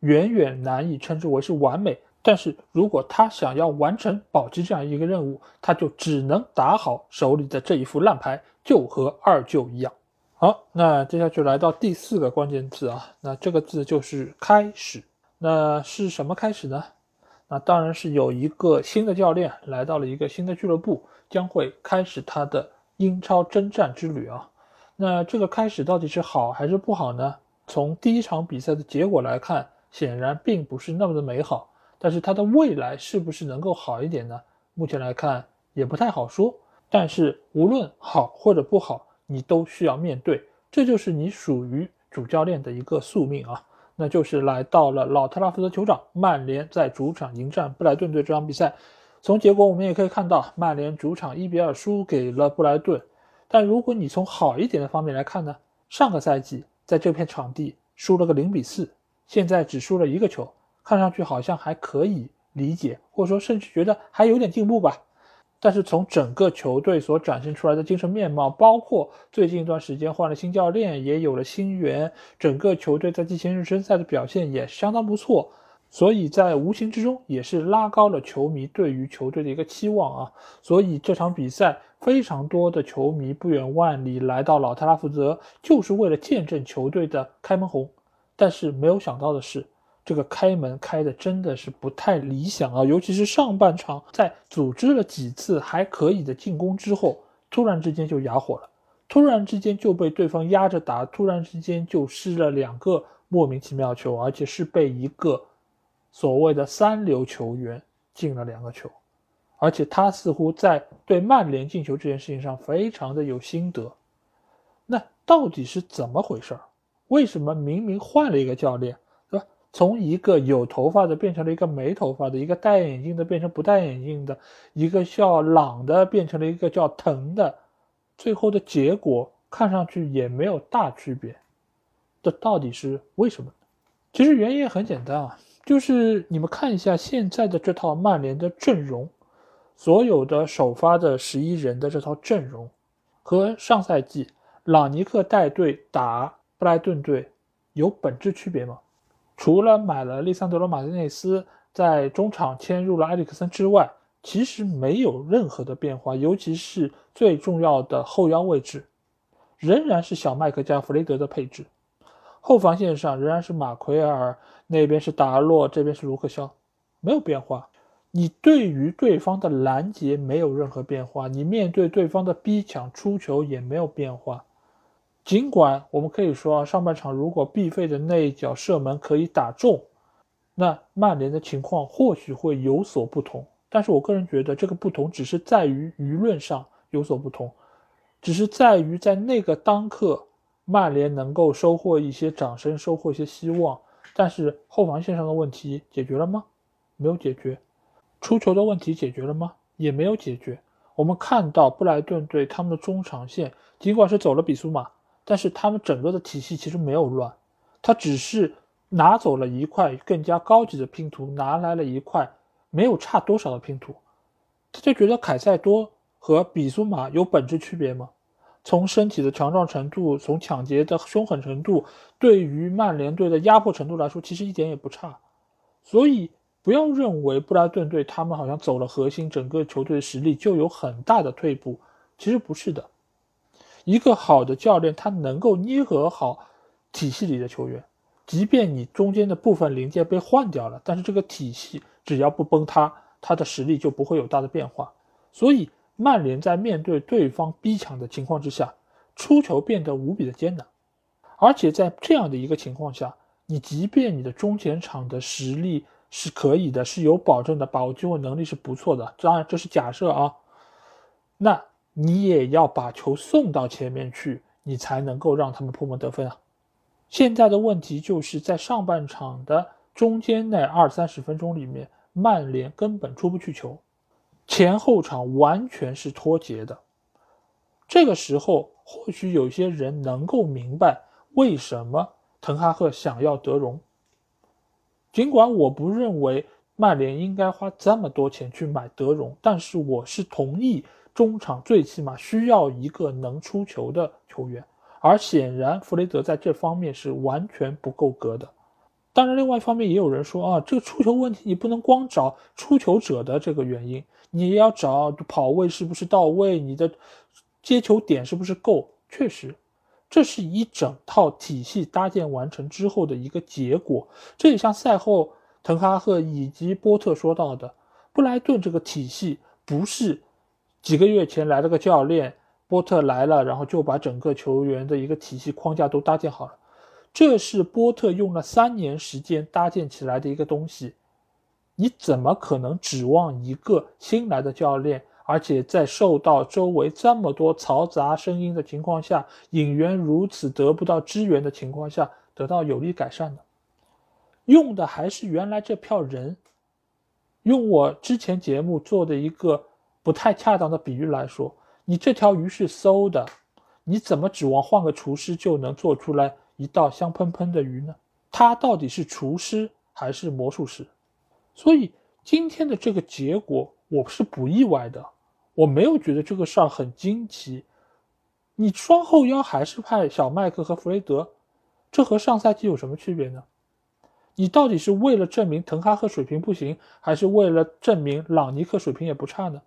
远远难以称之为是完美。但是如果他想要完成保级这样一个任务，他就只能打好手里的这一副烂牌，就和二舅一样。好，那接下去来到第四个关键字啊，那这个字就是开始。那是什么开始呢？那当然是有一个新的教练来到了一个新的俱乐部，将会开始他的英超征战之旅啊。那这个开始到底是好还是不好呢？从第一场比赛的结果来看，显然并不是那么的美好。但是他的未来是不是能够好一点呢？目前来看也不太好说。但是无论好或者不好，你都需要面对，这就是你属于主教练的一个宿命啊，那就是来到了老特拉福德球场，曼联在主场迎战布莱顿队这场比赛。从结果我们也可以看到，曼联主场一比二输给了布莱顿。但如果你从好一点的方面来看呢？上个赛季在这片场地输了个零比四，现在只输了一个球。看上去好像还可以理解，或者说甚至觉得还有点进步吧。但是从整个球队所展现出来的精神面貌，包括最近一段时间换了新教练，也有了新援，整个球队在季前热身赛的表现也相当不错，所以在无形之中也是拉高了球迷对于球队的一个期望啊。所以这场比赛非常多的球迷不远万里来到老特拉福德，就是为了见证球队的开门红。但是没有想到的是。这个开门开的真的是不太理想啊，尤其是上半场，在组织了几次还可以的进攻之后，突然之间就哑火了，突然之间就被对方压着打，突然之间就失了两个莫名其妙球，而且是被一个所谓的三流球员进了两个球，而且他似乎在对曼联进球这件事情上非常的有心得，那到底是怎么回事儿？为什么明明换了一个教练？对吧从一个有头发的变成了一个没头发的，一个戴眼镜的变成不戴眼镜的，一个叫朗的变成了一个叫腾的，最后的结果看上去也没有大区别，这到底是为什么？其实原因很简单啊，就是你们看一下现在的这套曼联的阵容，所有的首发的十一人的这套阵容，和上赛季朗尼克带队打布莱顿队有本质区别吗？除了买了利桑德罗·马丁内斯，在中场迁入了埃里克森之外，其实没有任何的变化。尤其是最重要的后腰位置，仍然是小麦克加弗雷德的配置。后防线上仍然是马奎尔，那边是达洛，这边是卢克肖，没有变化。你对于对方的拦截没有任何变化，你面对对方的逼抢出球也没有变化。尽管我们可以说啊，上半场如果毕费的那一脚射门可以打中，那曼联的情况或许会有所不同。但是我个人觉得，这个不同只是在于舆论上有所不同，只是在于在那个当刻，曼联能够收获一些掌声，收获一些希望。但是后防线上的问题解决了吗？没有解决。出球的问题解决了吗？也没有解决。我们看到布莱顿队他们的中场线，尽管是走了比苏马。但是他们整个的体系其实没有乱，他只是拿走了一块更加高级的拼图，拿来了一块没有差多少的拼图。他就觉得凯塞多和比苏马有本质区别吗？从身体的强壮程度，从抢劫的凶狠程度，对于曼联队的压迫程度来说，其实一点也不差。所以不要认为布莱顿队他们好像走了核心，整个球队的实力就有很大的退步，其实不是的。一个好的教练，他能够捏合好体系里的球员，即便你中间的部分零件被换掉了，但是这个体系只要不崩塌，他的实力就不会有大的变化。所以，曼联在面对对方逼抢的情况之下，出球变得无比的艰难。而且在这样的一个情况下，你即便你的中前场的实力是可以的，是有保证的，把握机会能力是不错的，当然这是假设啊。那。你也要把球送到前面去，你才能够让他们破门得分啊！现在的问题就是在上半场的中间那二三十分钟里面，曼联根本出不去球。前后场完全是脱节的。这个时候，或许有些人能够明白为什么滕哈赫想要德容。尽管我不认为曼联应该花这么多钱去买德容，但是我是同意中场最起码需要一个能出球的球员，而显然弗雷德在这方面是完全不够格的。当然，另外一方面也有人说啊，这个出球问题你不能光找出球者的这个原因，你也要找跑位是不是到位，你的接球点是不是够。确实。这是一整套体系搭建完成之后的一个结果。这也像赛后滕哈赫以及波特说到的，布莱顿这个体系不是几个月前来了个教练，波特来了，然后就把整个球员的一个体系框架都搭建好了。这是波特用了三年时间搭建起来的一个东西，你怎么可能指望一个新来的教练？而且在受到周围这么多嘈杂声音的情况下，引援如此得不到支援的情况下，得到有力改善呢，用的还是原来这票人。用我之前节目做的一个不太恰当的比喻来说，你这条鱼是馊的，你怎么指望换个厨师就能做出来一道香喷喷的鱼呢？他到底是厨师还是魔术师？所以今天的这个结果，我是不意外的。我没有觉得这个事儿很惊奇，你双后腰还是派小麦克和弗雷德，这和上赛季有什么区别呢？你到底是为了证明滕哈赫水平不行，还是为了证明朗尼克水平也不差呢？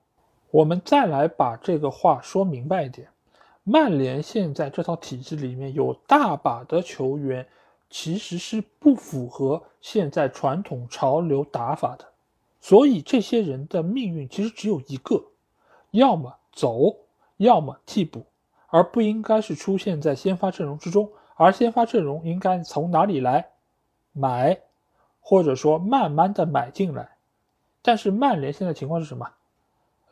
我们再来把这个话说明白一点，曼联现在这套体系里面有大把的球员其实是不符合现在传统潮流打法的，所以这些人的命运其实只有一个。要么走，要么替补，而不应该是出现在先发阵容之中。而先发阵容应该从哪里来？买，或者说慢慢的买进来。但是曼联现在情况是什么？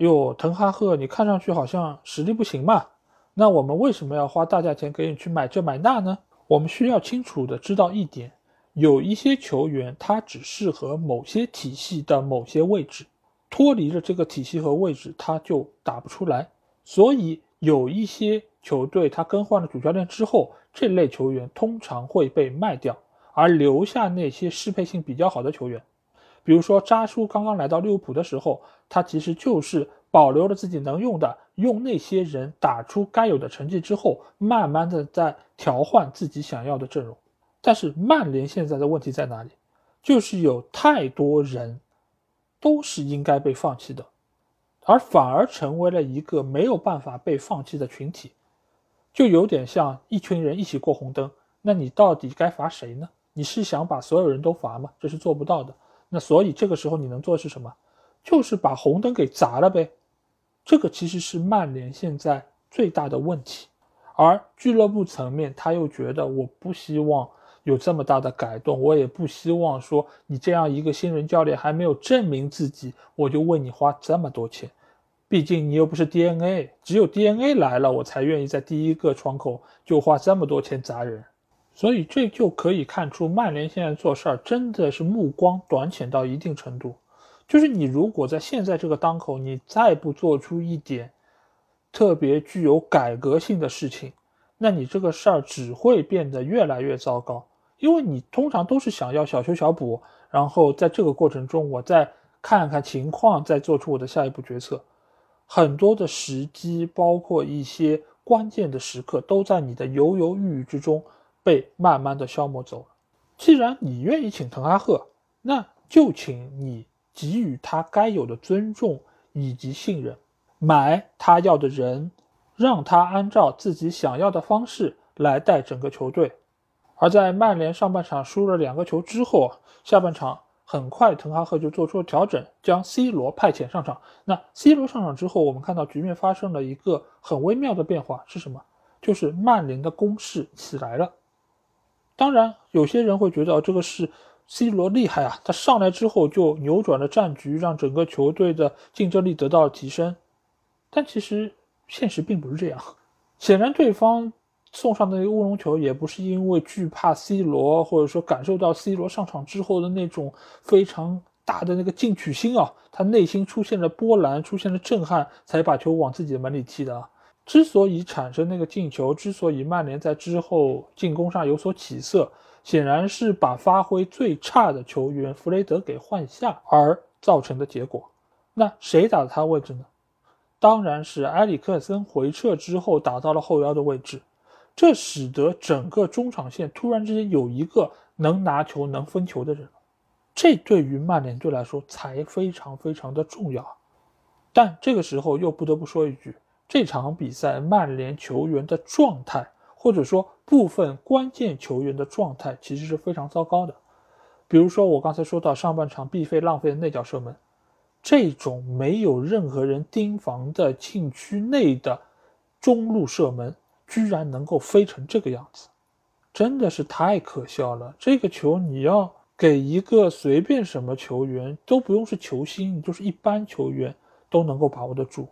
哟，滕哈赫，你看上去好像实力不行嘛？那我们为什么要花大价钱给你去买这买那呢？我们需要清楚的知道一点：有一些球员他只适合某些体系的某些位置。脱离了这个体系和位置，他就打不出来。所以有一些球队，他更换了主教练之后，这类球员通常会被卖掉，而留下那些适配性比较好的球员。比如说扎叔刚刚来到利物浦的时候，他其实就是保留了自己能用的，用那些人打出该有的成绩之后，慢慢的在调换自己想要的阵容。但是曼联现在的问题在哪里？就是有太多人。都是应该被放弃的，而反而成为了一个没有办法被放弃的群体，就有点像一群人一起过红灯。那你到底该罚谁呢？你是想把所有人都罚吗？这是做不到的。那所以这个时候你能做的是什么？就是把红灯给砸了呗。这个其实是曼联现在最大的问题，而俱乐部层面他又觉得我不希望。有这么大的改动，我也不希望说你这样一个新人教练还没有证明自己，我就为你花这么多钱。毕竟你又不是 DNA，只有 DNA 来了，我才愿意在第一个窗口就花这么多钱砸人。所以这就可以看出曼联现在做事儿真的是目光短浅到一定程度。就是你如果在现在这个当口，你再不做出一点特别具有改革性的事情，那你这个事儿只会变得越来越糟糕。因为你通常都是想要小修小补，然后在这个过程中，我再看看情况，再做出我的下一步决策。很多的时机，包括一些关键的时刻，都在你的犹犹豫豫之中被慢慢的消磨走了。既然你愿意请滕哈赫，那就请你给予他该有的尊重以及信任，买他要的人，让他按照自己想要的方式来带整个球队。而在曼联上半场输了两个球之后，下半场很快滕哈赫就做出了调整，将 C 罗派遣上场。那 C 罗上场之后，我们看到局面发生了一个很微妙的变化，是什么？就是曼联的攻势起来了。当然，有些人会觉得这个是 C 罗厉害啊，他上来之后就扭转了战局，让整个球队的竞争力得到了提升。但其实现实并不是这样，显然对方。送上的那个乌龙球也不是因为惧怕 C 罗，或者说感受到 C 罗上场之后的那种非常大的那个进取心啊，他内心出现了波澜，出现了震撼，才把球往自己的门里踢的。之所以产生那个进球，之所以曼联在之后进攻上有所起色，显然是把发挥最差的球员弗雷德给换下而造成的结果。那谁打的他位置呢？当然是埃里克森回撤之后打到了后腰的位置，这使得整个中场线突然之间有一个能拿球、能分球的人，这对于曼联队来说才非常非常的重要。但这个时候又不得不说一句，这场比赛曼联球员的状态，或者说部分关键球员的状态，其实是非常糟糕的。比如说我刚才说到上半场必费浪费的内脚射门。这种没有任何人盯防的禁区内的中路射门，居然能够飞成这个样子，真的是太可笑了。这个球你要给一个随便什么球员，都不用是球星，你就是一般球员都能够把握得住。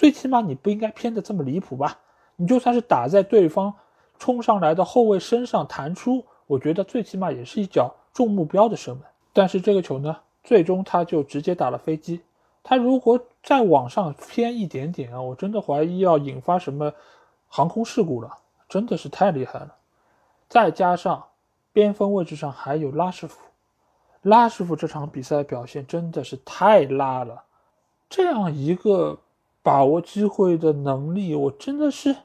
最起码你不应该偏的这么离谱吧？你就算是打在对方冲上来的后卫身上弹出，我觉得最起码也是一脚中目标的射门。但是这个球呢？最终他就直接打了飞机。他如果再往上偏一点点啊，我真的怀疑要引发什么航空事故了，真的是太厉害了。再加上边锋位置上还有拉什福，拉什福这场比赛表现真的是太拉了。这样一个把握机会的能力，我真的是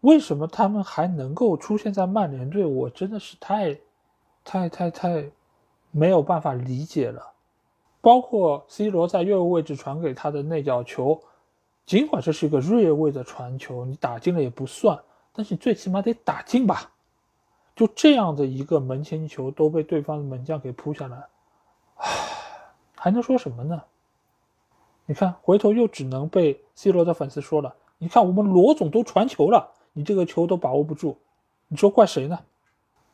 为什么他们还能够出现在曼联队？我真的是太、太、太、太没有办法理解了。包括 C 罗在右位置传给他的那脚球，尽管这是一个越位的传球，你打进了也不算，但是你最起码得打进吧？就这样的一个门前球都被对方的门将给扑下来，唉，还能说什么呢？你看，回头又只能被 C 罗的粉丝说了，你看我们罗总都传球了，你这个球都把握不住，你说怪谁呢？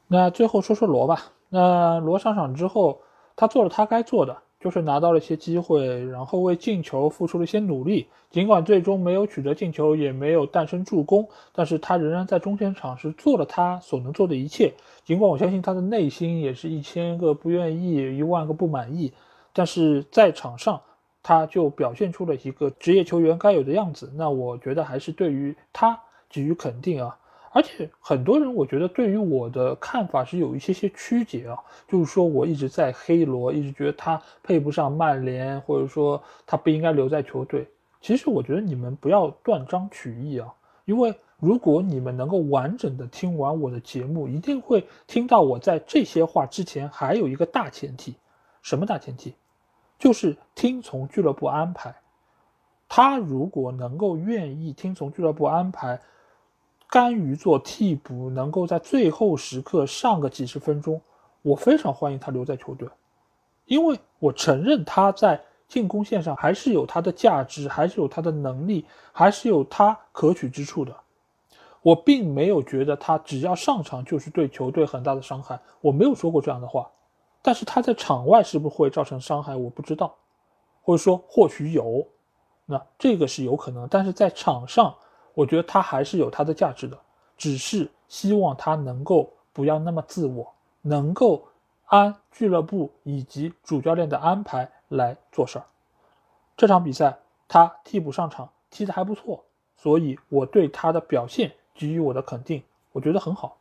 那最后说说罗吧，那罗上场之后，他做了他该做的。就是拿到了一些机会，然后为进球付出了一些努力。尽管最终没有取得进球，也没有诞生助攻，但是他仍然在中前场是做了他所能做的一切。尽管我相信他的内心也是一千个不愿意，一万个不满意，但是在场上他就表现出了一个职业球员该有的样子。那我觉得还是对于他给予肯定啊。而且很多人，我觉得对于我的看法是有一些些曲解啊，就是说我一直在黑罗，一直觉得他配不上曼联，或者说他不应该留在球队。其实我觉得你们不要断章取义啊，因为如果你们能够完整的听完我的节目，一定会听到我在这些话之前还有一个大前提，什么大前提？就是听从俱乐部安排。他如果能够愿意听从俱乐部安排。甘于做替补，能够在最后时刻上个几十分钟，我非常欢迎他留在球队，因为我承认他在进攻线上还是有他的价值，还是有他的能力，还是有他可取之处的。我并没有觉得他只要上场就是对球队很大的伤害，我没有说过这样的话。但是他在场外是不是会造成伤害，我不知道，或者说或许有，那这个是有可能，但是在场上。我觉得他还是有他的价值的，只是希望他能够不要那么自我，能够按俱乐部以及主教练的安排来做事儿。这场比赛他替补上场，踢得还不错，所以我对他的表现给予我的肯定，我觉得很好。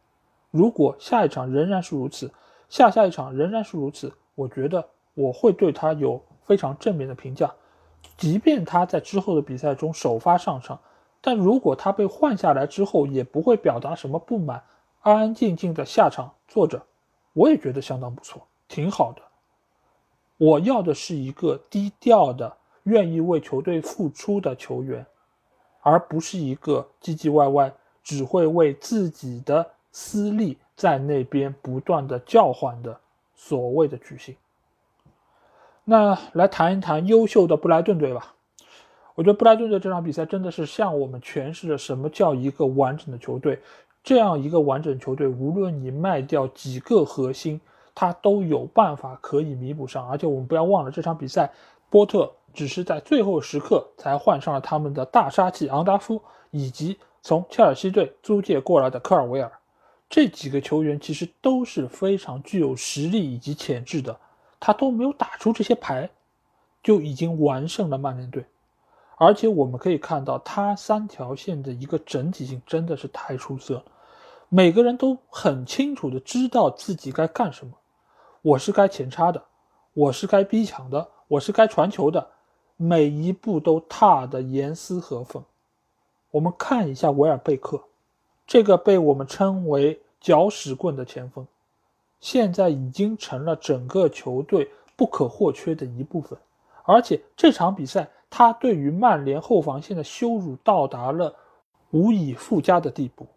如果下一场仍然是如此，下下一场仍然是如此，我觉得我会对他有非常正面的评价，即便他在之后的比赛中首发上场。但如果他被换下来之后，也不会表达什么不满，安安静静的下场坐着，我也觉得相当不错，挺好的。我要的是一个低调的、愿意为球队付出的球员，而不是一个唧唧歪歪、只会为自己的私利在那边不断的叫唤的所谓的巨星。那来谈一谈优秀的布莱顿队吧。我觉得布莱顿队这场比赛真的是向我们诠释了什么叫一个完整的球队。这样一个完整球队，无论你卖掉几个核心，他都有办法可以弥补上。而且我们不要忘了，这场比赛波特只是在最后时刻才换上了他们的大杀器昂达夫，以及从切尔西队租借过来的科尔维尔。这几个球员其实都是非常具有实力以及潜质的。他都没有打出这些牌，就已经完胜了曼联队。而且我们可以看到，他三条线的一个整体性真的是太出色了。每个人都很清楚的知道自己该干什么。我是该前插的，我是该逼抢的，我是该传球的，每一步都踏得严丝合缝。我们看一下维尔贝克，这个被我们称为“搅屎棍”的前锋。现在已经成了整个球队不可或缺的一部分，而且这场比赛他对于曼联后防线的羞辱到达了无以复加的地步。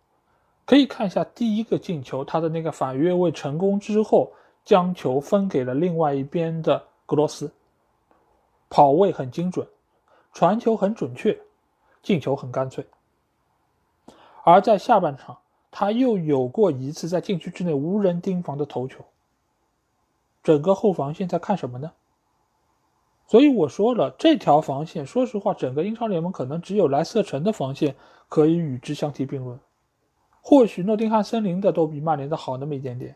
可以看一下第一个进球，他的那个反越位成功之后，将球分给了另外一边的格罗斯，跑位很精准，传球很准确，进球很干脆。而在下半场。他又有过一次在禁区之内无人盯防的头球。整个后防线在看什么呢？所以我说了，这条防线，说实话，整个英超联盟可能只有莱斯特城的防线可以与之相提并论。或许诺丁汉森林的都比曼联的好那么一点点。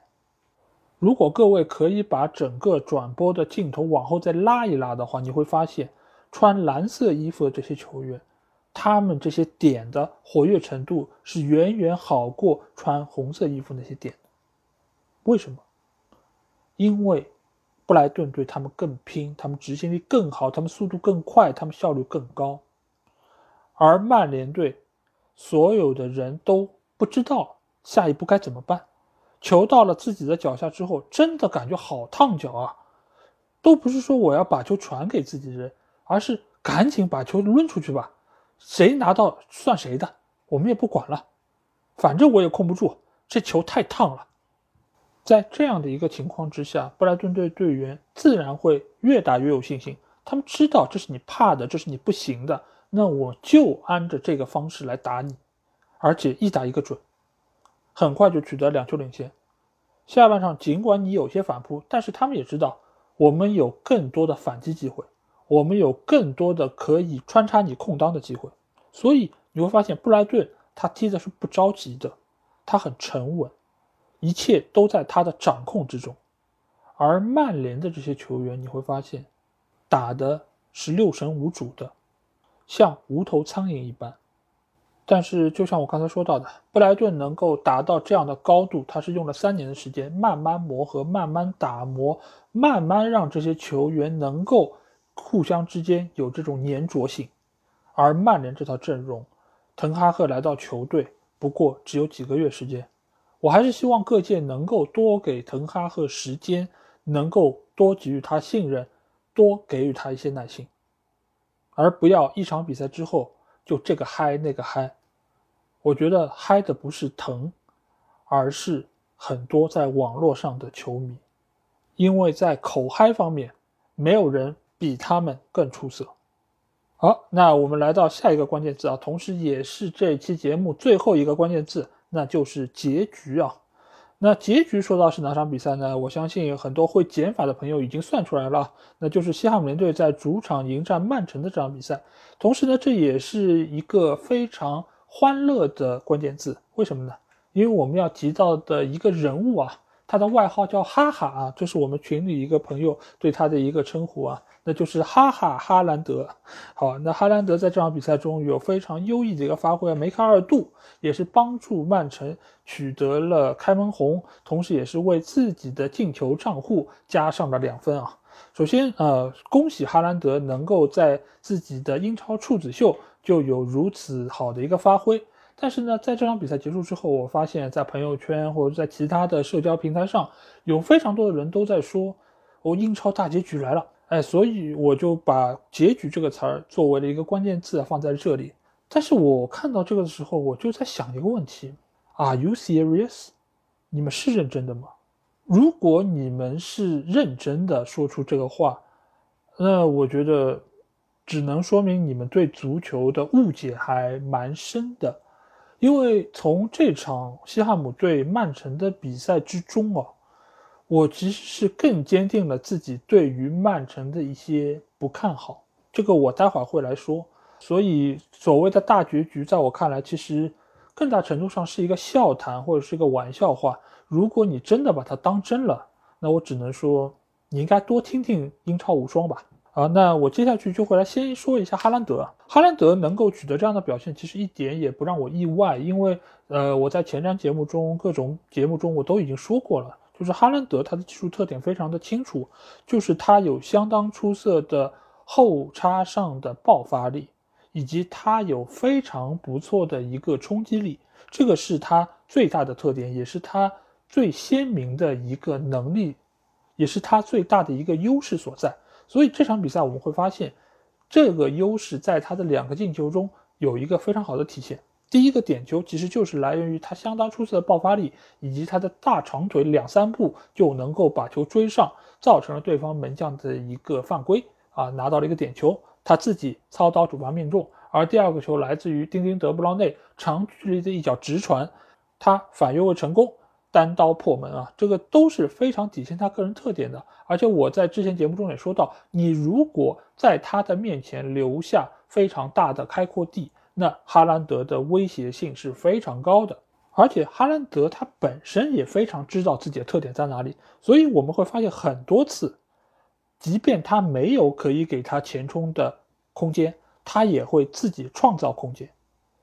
如果各位可以把整个转播的镜头往后再拉一拉的话，你会发现，穿蓝色衣服的这些球员。他们这些点的活跃程度是远远好过穿红色衣服那些点的，为什么？因为布莱顿队他们更拼，他们执行力更好，他们速度更快，他们效率更高。而曼联队所有的人都不知道下一步该怎么办，球到了自己的脚下之后，真的感觉好烫脚啊！都不是说我要把球传给自己人，而是赶紧把球抡出去吧。谁拿到算谁的，我们也不管了，反正我也控不住，这球太烫了。在这样的一个情况之下，布莱顿队队员自然会越打越有信心。他们知道这是你怕的，这是你不行的，那我就按着这个方式来打你，而且一打一个准，很快就取得两球领先。下半场尽管你有些反扑，但是他们也知道我们有更多的反击机会。我们有更多的可以穿插你空当的机会，所以你会发现布莱顿他踢的是不着急的，他很沉稳，一切都在他的掌控之中。而曼联的这些球员你会发现，打的是六神无主的，像无头苍蝇一般。但是就像我刚才说到的，布莱顿能够达到这样的高度，他是用了三年的时间慢慢磨合、慢慢打磨、慢慢让这些球员能够。互相之间有这种粘着性，而曼联这套阵容，滕哈赫来到球队不过只有几个月时间，我还是希望各界能够多给滕哈赫时间，能够多给予他信任，多给予他一些耐心，而不要一场比赛之后就这个嗨那个嗨。我觉得嗨的不是疼，而是很多在网络上的球迷，因为在口嗨方面，没有人。比他们更出色。好，那我们来到下一个关键字啊，同时也是这期节目最后一个关键字，那就是结局啊。那结局说到是哪场比赛呢？我相信很多会减法的朋友已经算出来了，那就是西汉姆联队在主场迎战曼城的这场比赛。同时呢，这也是一个非常欢乐的关键字。为什么呢？因为我们要提到的一个人物啊，他的外号叫哈哈啊，这是我们群里一个朋友对他的一个称呼啊。那就是哈哈哈兰德，好，那哈兰德在这场比赛中有非常优异的一个发挥，梅开二度，也是帮助曼城取得了开门红，同时也是为自己的进球账户加上了两分啊。首先，呃，恭喜哈兰德能够在自己的英超处子秀就有如此好的一个发挥。但是呢，在这场比赛结束之后，我发现，在朋友圈或者在其他的社交平台上，有非常多的人都在说，哦，英超大结局来了。哎，所以我就把“结局”这个词儿作为了一个关键字放在这里。但是我看到这个的时候，我就在想一个问题：Are you serious？你们是认真的吗？如果你们是认真的说出这个话，那我觉得只能说明你们对足球的误解还蛮深的。因为从这场西汉姆对曼城的比赛之中啊。我其实是更坚定了自己对于曼城的一些不看好，这个我待会儿会来说。所以所谓的大结局，在我看来，其实更大程度上是一个笑谈或者是一个玩笑话。如果你真的把它当真了，那我只能说你应该多听听英超无双吧。啊，那我接下去就会来先说一下哈兰德。哈兰德能够取得这样的表现，其实一点也不让我意外，因为呃，我在前瞻节目中各种节目中我都已经说过了，就是哈兰德他的技术特点非常的清楚，就是他有相当出色的后插上的爆发力，以及他有非常不错的一个冲击力，这个是他最大的特点，也是他最鲜明的一个能力，也是他最大的一个优势所在。所以这场比赛我们会发现，这个优势在他的两个进球中有一个非常好的体现。第一个点球其实就是来源于他相当出色的爆发力，以及他的大长腿，两三步就能够把球追上，造成了对方门将的一个犯规啊，拿到了一个点球，他自己操刀主罚命中。而第二个球来自于丁丁德布劳内长距离的一脚直传，他反越位成功。单刀破门啊，这个都是非常体现他个人特点的。而且我在之前节目中也说到，你如果在他的面前留下非常大的开阔地，那哈兰德的威胁性是非常高的。而且哈兰德他本身也非常知道自己的特点在哪里，所以我们会发现很多次，即便他没有可以给他前冲的空间，他也会自己创造空间。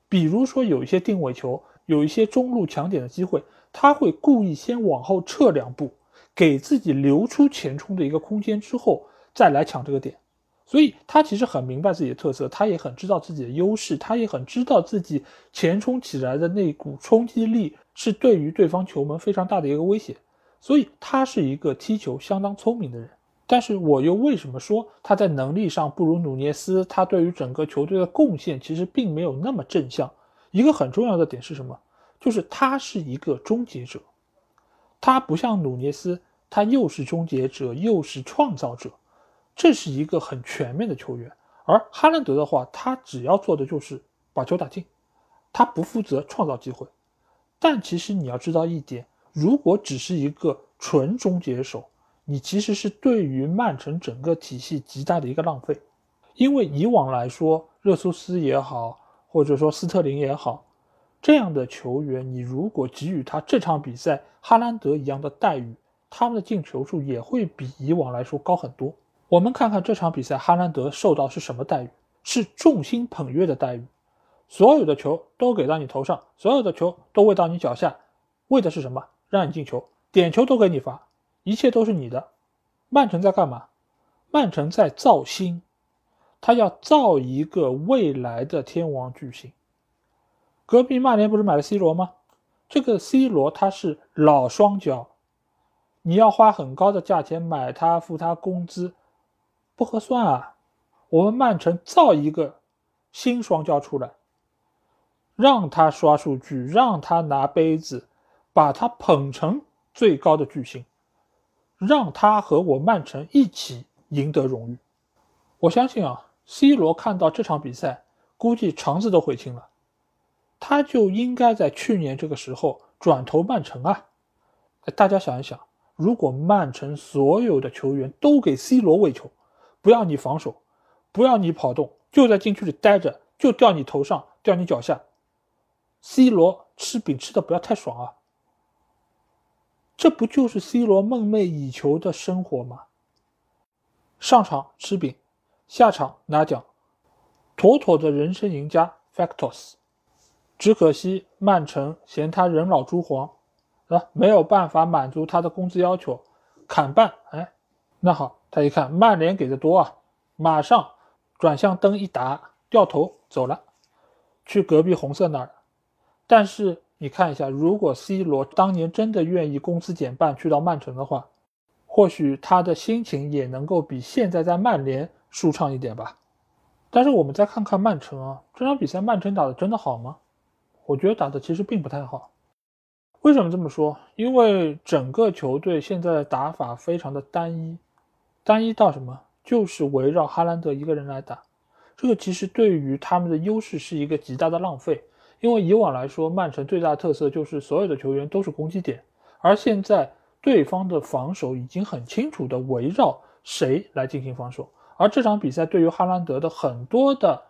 比如说有一些定位球，有一些中路抢点的机会。他会故意先往后撤两步，给自己留出前冲的一个空间，之后再来抢这个点。所以他其实很明白自己的特色，他也很知道自己的优势，他也很知道自己前冲起来的那股冲击力是对于对方球门非常大的一个威胁。所以他是一个踢球相当聪明的人。但是我又为什么说他在能力上不如努涅斯？他对于整个球队的贡献其实并没有那么正向。一个很重要的点是什么？就是他是一个终结者，他不像努涅斯，他又是终结者又是创造者，这是一个很全面的球员。而哈兰德的话，他只要做的就是把球打进，他不负责创造机会。但其实你要知道一点，如果只是一个纯终结手，你其实是对于曼城整个体系极大的一个浪费，因为以往来说，热苏斯也好，或者说斯特林也好。这样的球员，你如果给予他这场比赛哈兰德一样的待遇，他们的进球数也会比以往来说高很多。我们看看这场比赛哈兰德受到是什么待遇？是众星捧月的待遇，所有的球都给到你头上，所有的球都喂到你脚下，为的是什么？让你进球，点球都给你罚，一切都是你的。曼城在干嘛？曼城在造星，他要造一个未来的天王巨星。隔壁曼联不是买了 C 罗吗？这个 C 罗他是老双骄，你要花很高的价钱买他，付他工资，不合算啊。我们曼城造一个新双骄出来，让他刷数据，让他拿杯子，把他捧成最高的巨星，让他和我曼城一起赢得荣誉。我相信啊，C 罗看到这场比赛，估计肠子都悔青了。他就应该在去年这个时候转投曼城啊！大家想一想，如果曼城所有的球员都给 C 罗喂球，不要你防守，不要你跑动，就在禁区里待着，就掉你头上，掉你脚下，C 罗吃饼吃的不要太爽啊！这不就是 C 罗梦寐以求的生活吗？上场吃饼，下场拿奖，妥妥的人生赢家 Factos。只可惜曼城嫌他人老珠黄，啊，没有办法满足他的工资要求，砍半。哎，那好，他一看曼联给的多啊，马上转向灯一打，掉头走了，去隔壁红色那儿。但是你看一下，如果 C 罗当年真的愿意工资减半去到曼城的话，或许他的心情也能够比现在在曼联舒畅一点吧。但是我们再看看曼城啊，这场比赛曼城打的真的好吗？我觉得打的其实并不太好，为什么这么说？因为整个球队现在的打法非常的单一，单一到什么？就是围绕哈兰德一个人来打，这个其实对于他们的优势是一个极大的浪费。因为以往来说，曼城最大的特色就是所有的球员都是攻击点，而现在对方的防守已经很清楚的围绕谁来进行防守，而这场比赛对于哈兰德的很多的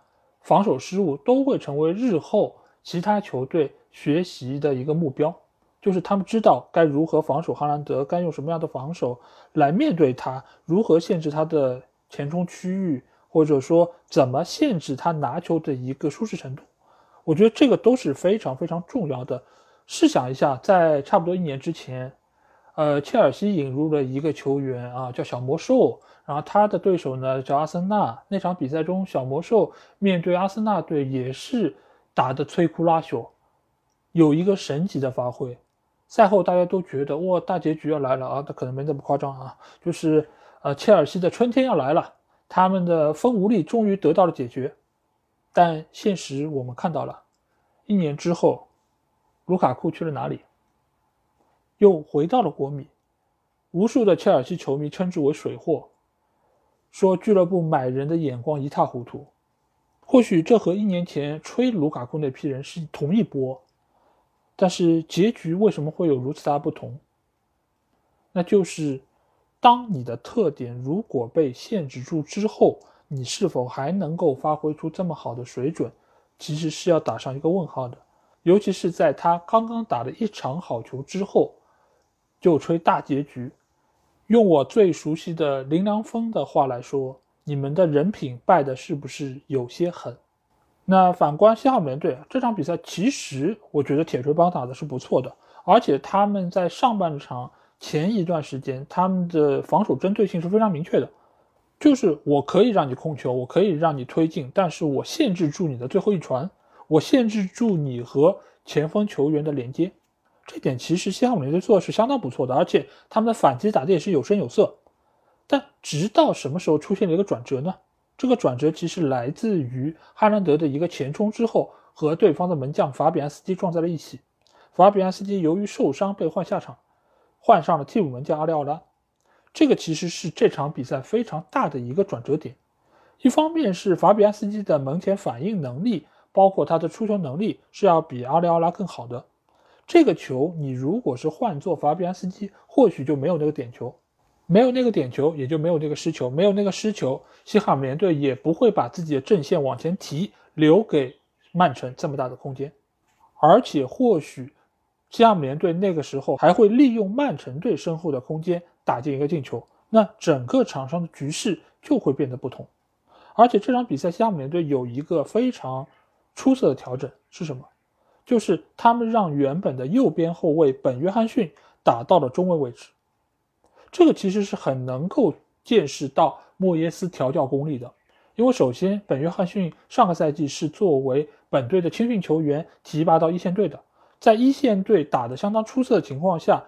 防守失误都会成为日后。其他球队学习的一个目标，就是他们知道该如何防守哈兰德，该用什么样的防守来面对他，如何限制他的前冲区域，或者说怎么限制他拿球的一个舒适程度。我觉得这个都是非常非常重要的。试想一下，在差不多一年之前，呃，切尔西引入了一个球员啊，叫小魔兽，然后他的对手呢叫阿森纳。那场比赛中，小魔兽面对阿森纳队也是打的摧枯拉朽，有一个神级的发挥。赛后大家都觉得哇，大结局要来了啊！他可能没那么夸张啊，就是呃，切尔西的春天要来了，他们的风无力终于得到了解决。但现实我们看到了，一年之后，卢卡库去了哪里？又回到了国米。无数的切尔西球迷称之为水货，说俱乐部买人的眼光一塌糊涂。或许这和一年前吹卢卡库那批人是同一波，但是结局为什么会有如此大不同？那就是，当你的特点如果被限制住之后。你是否还能够发挥出这么好的水准？其实是要打上一个问号的。尤其是在他刚刚打了一场好球之后，就吹大结局。用我最熟悉的林良锋的话来说，你们的人品败的是不是有些狠？那反观西汉姆联队这场比赛，其实我觉得铁锤帮打的是不错的，而且他们在上半场前一段时间，他们的防守针对性是非常明确的。就是我可以让你控球，我可以让你推进，但是我限制住你的最后一传，我限制住你和前锋球员的连接，这点其实西汉姆联队做的是相当不错的，而且他们的反击打的也是有声有色。但直到什么时候出现了一个转折呢？这个转折其实来自于哈兰德的一个前冲之后和对方的门将法比安斯基撞在了一起，法比安斯基由于受伤被换下场，换上了替补门将阿里奥拉。这个其实是这场比赛非常大的一个转折点，一方面是法比安斯基的门前反应能力，包括他的出球能力是要比阿里奥拉更好的。这个球你如果是换做法比安斯基，或许就没有那个点球，没有那个点球，也就没有那个失球，没有那个失球，西汉姆联队也不会把自己的阵线往前提，留给曼城这么大的空间，而且或许西汉姆联队那个时候还会利用曼城队身后的空间。打进一个进球，那整个场上的局势就会变得不同。而且这场比赛，西汉姆联队有一个非常出色的调整是什么？就是他们让原本的右边后卫本约翰逊打到了中卫位置。这个其实是很能够见识到莫耶斯调教功力的。因为首先，本约翰逊上个赛季是作为本队的青训球员提拔到一线队的，在一线队打得相当出色的情况下，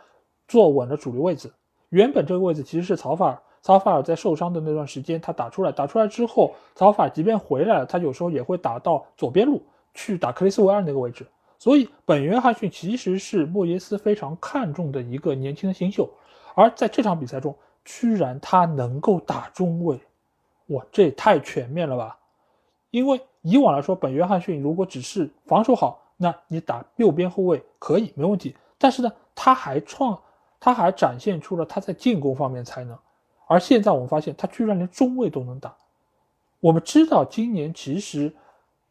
坐稳了主力位置。原本这个位置其实是曹法尔，曹法尔在受伤的那段时间，他打出来，打出来之后，曹法尔即便回来了，他有时候也会打到左边路去打克里斯维尔那个位置。所以本约翰逊其实是莫耶斯非常看重的一个年轻的新秀，而在这场比赛中，居然他能够打中卫，哇，这也太全面了吧！因为以往来说，本约翰逊如果只是防守好，那你打右边后卫可以没问题，但是呢，他还创。他还展现出了他在进攻方面才能，而现在我们发现他居然连中卫都能打。我们知道今年其实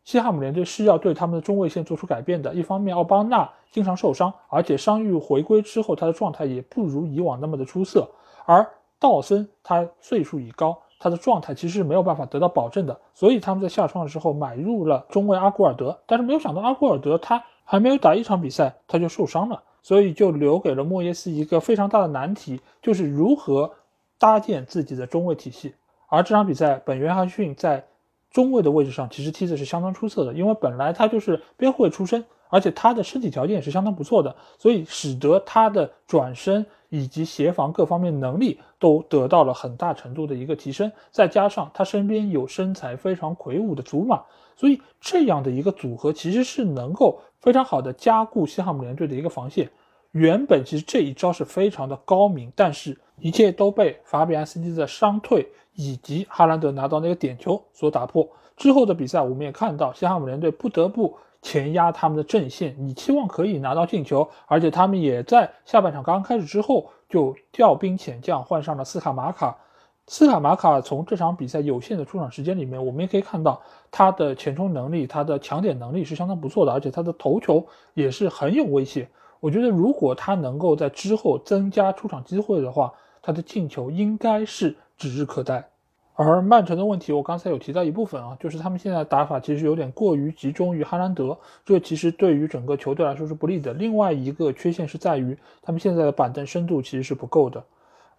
西汉姆联队是要对他们的中卫线做出改变的。一方面，奥邦纳经常受伤，而且伤愈回归之后，他的状态也不如以往那么的出色。而道森他岁数已高，他的状态其实是没有办法得到保证的。所以他们在下窗的时候买入了中卫阿古尔德，但是没有想到阿古尔德他还没有打一场比赛他就受伤了。所以就留给了莫耶斯一个非常大的难题，就是如何搭建自己的中卫体系。而这场比赛，本约翰逊在中卫的位置上其实踢的是相当出色的，因为本来他就是边后卫出身，而且他的身体条件也是相当不错的，所以使得他的转身以及协防各方面能力都得到了很大程度的一个提升。再加上他身边有身材非常魁梧的祖马，所以这样的一个组合其实是能够。非常好的加固西汉姆联队的一个防线，原本其实这一招是非常的高明，但是一切都被法比安斯基的伤退以及哈兰德拿到那个点球所打破。之后的比赛我们也看到，西汉姆联队不得不前压他们的阵线，你期望可以拿到进球，而且他们也在下半场刚开始之后就调兵遣将，换上了斯卡马卡。斯卡马卡从这场比赛有限的出场时间里面，我们也可以看到他的前冲能力、他的抢点能力是相当不错的，而且他的头球也是很有威胁。我觉得如果他能够在之后增加出场机会的话，他的进球应该是指日可待。而曼城的问题，我刚才有提到一部分啊，就是他们现在打法其实有点过于集中于哈兰德，这其实对于整个球队来说是不利的。另外一个缺陷是在于他们现在的板凳深度其实是不够的，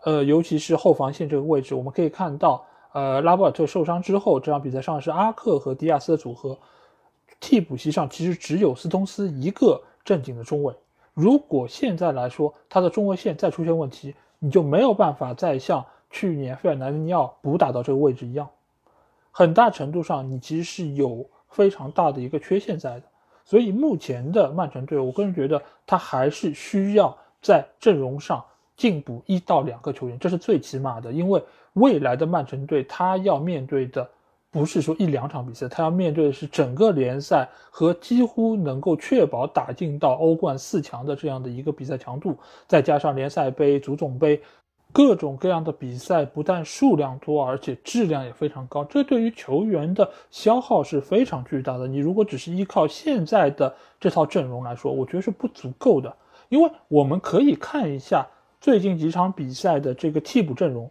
呃，尤其是后防线这个位置，我们可以看到，呃，拉波尔特受伤之后，这场比赛上是阿克和迪亚斯的组合，替补席上其实只有斯通斯一个正经的中卫。如果现在来说他的中卫线再出现问题，你就没有办法再像。去年费尔南尼奥补打到这个位置一样，很大程度上你其实是有非常大的一个缺陷在的。所以目前的曼城队，我个人觉得他还是需要在阵容上进补一到两个球员，这是最起码的。因为未来的曼城队他要面对的不是说一两场比赛，他要面对的是整个联赛和几乎能够确保打进到欧冠四强的这样的一个比赛强度，再加上联赛杯、足总杯。各种各样的比赛不但数量多，而且质量也非常高，这对于球员的消耗是非常巨大的。你如果只是依靠现在的这套阵容来说，我觉得是不足够的。因为我们可以看一下最近几场比赛的这个替补阵容，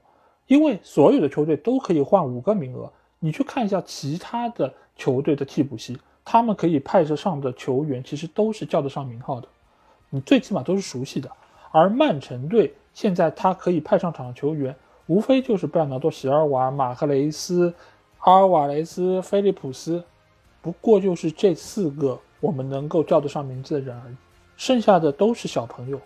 因为所有的球队都可以换五个名额。你去看一下其他的球队的替补席，他们可以派得上的球员其实都是叫得上名号的，你最起码都是熟悉的。而曼城队。现在他可以派上场的球员，无非就是贝尔纳多、席尔瓦、马克雷斯、阿尔瓦雷斯、菲利普斯，不过就是这四个我们能够叫得上名字的人而已，剩下的都是小朋友。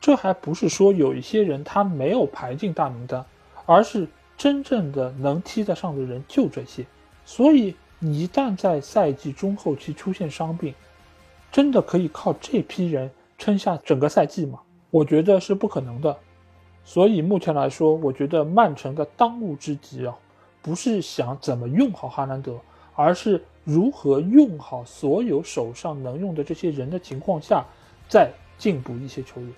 这还不是说有一些人他没有排进大名单，而是真正的能踢得上的人就这些。所以你一旦在赛季中后期出现伤病，真的可以靠这批人撑下整个赛季吗？我觉得是不可能的。所以目前来说，我觉得曼城的当务之急啊，不是想怎么用好哈兰德，而是如何用好所有手上能用的这些人的情况下，再进补一些球员，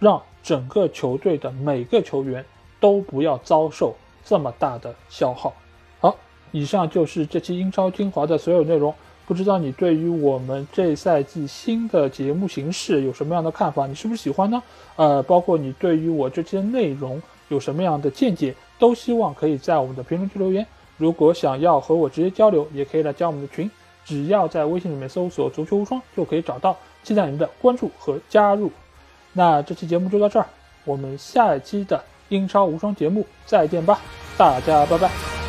让整个球队的每个球员都不要遭受这么大的消耗。好，以上就是这期英超精华的所有内容。不知道你对于我们这赛季新的节目形式有什么样的看法？你是不是喜欢呢？呃，包括你对于我这些内容有什么样的见解，都希望可以在我们的评论区留言。如果想要和我直接交流，也可以来加我们的群，只要在微信里面搜索“足球无双”就可以找到。期待您的关注和加入。那这期节目就到这儿，我们下一期的英超无双节目再见吧，大家拜拜。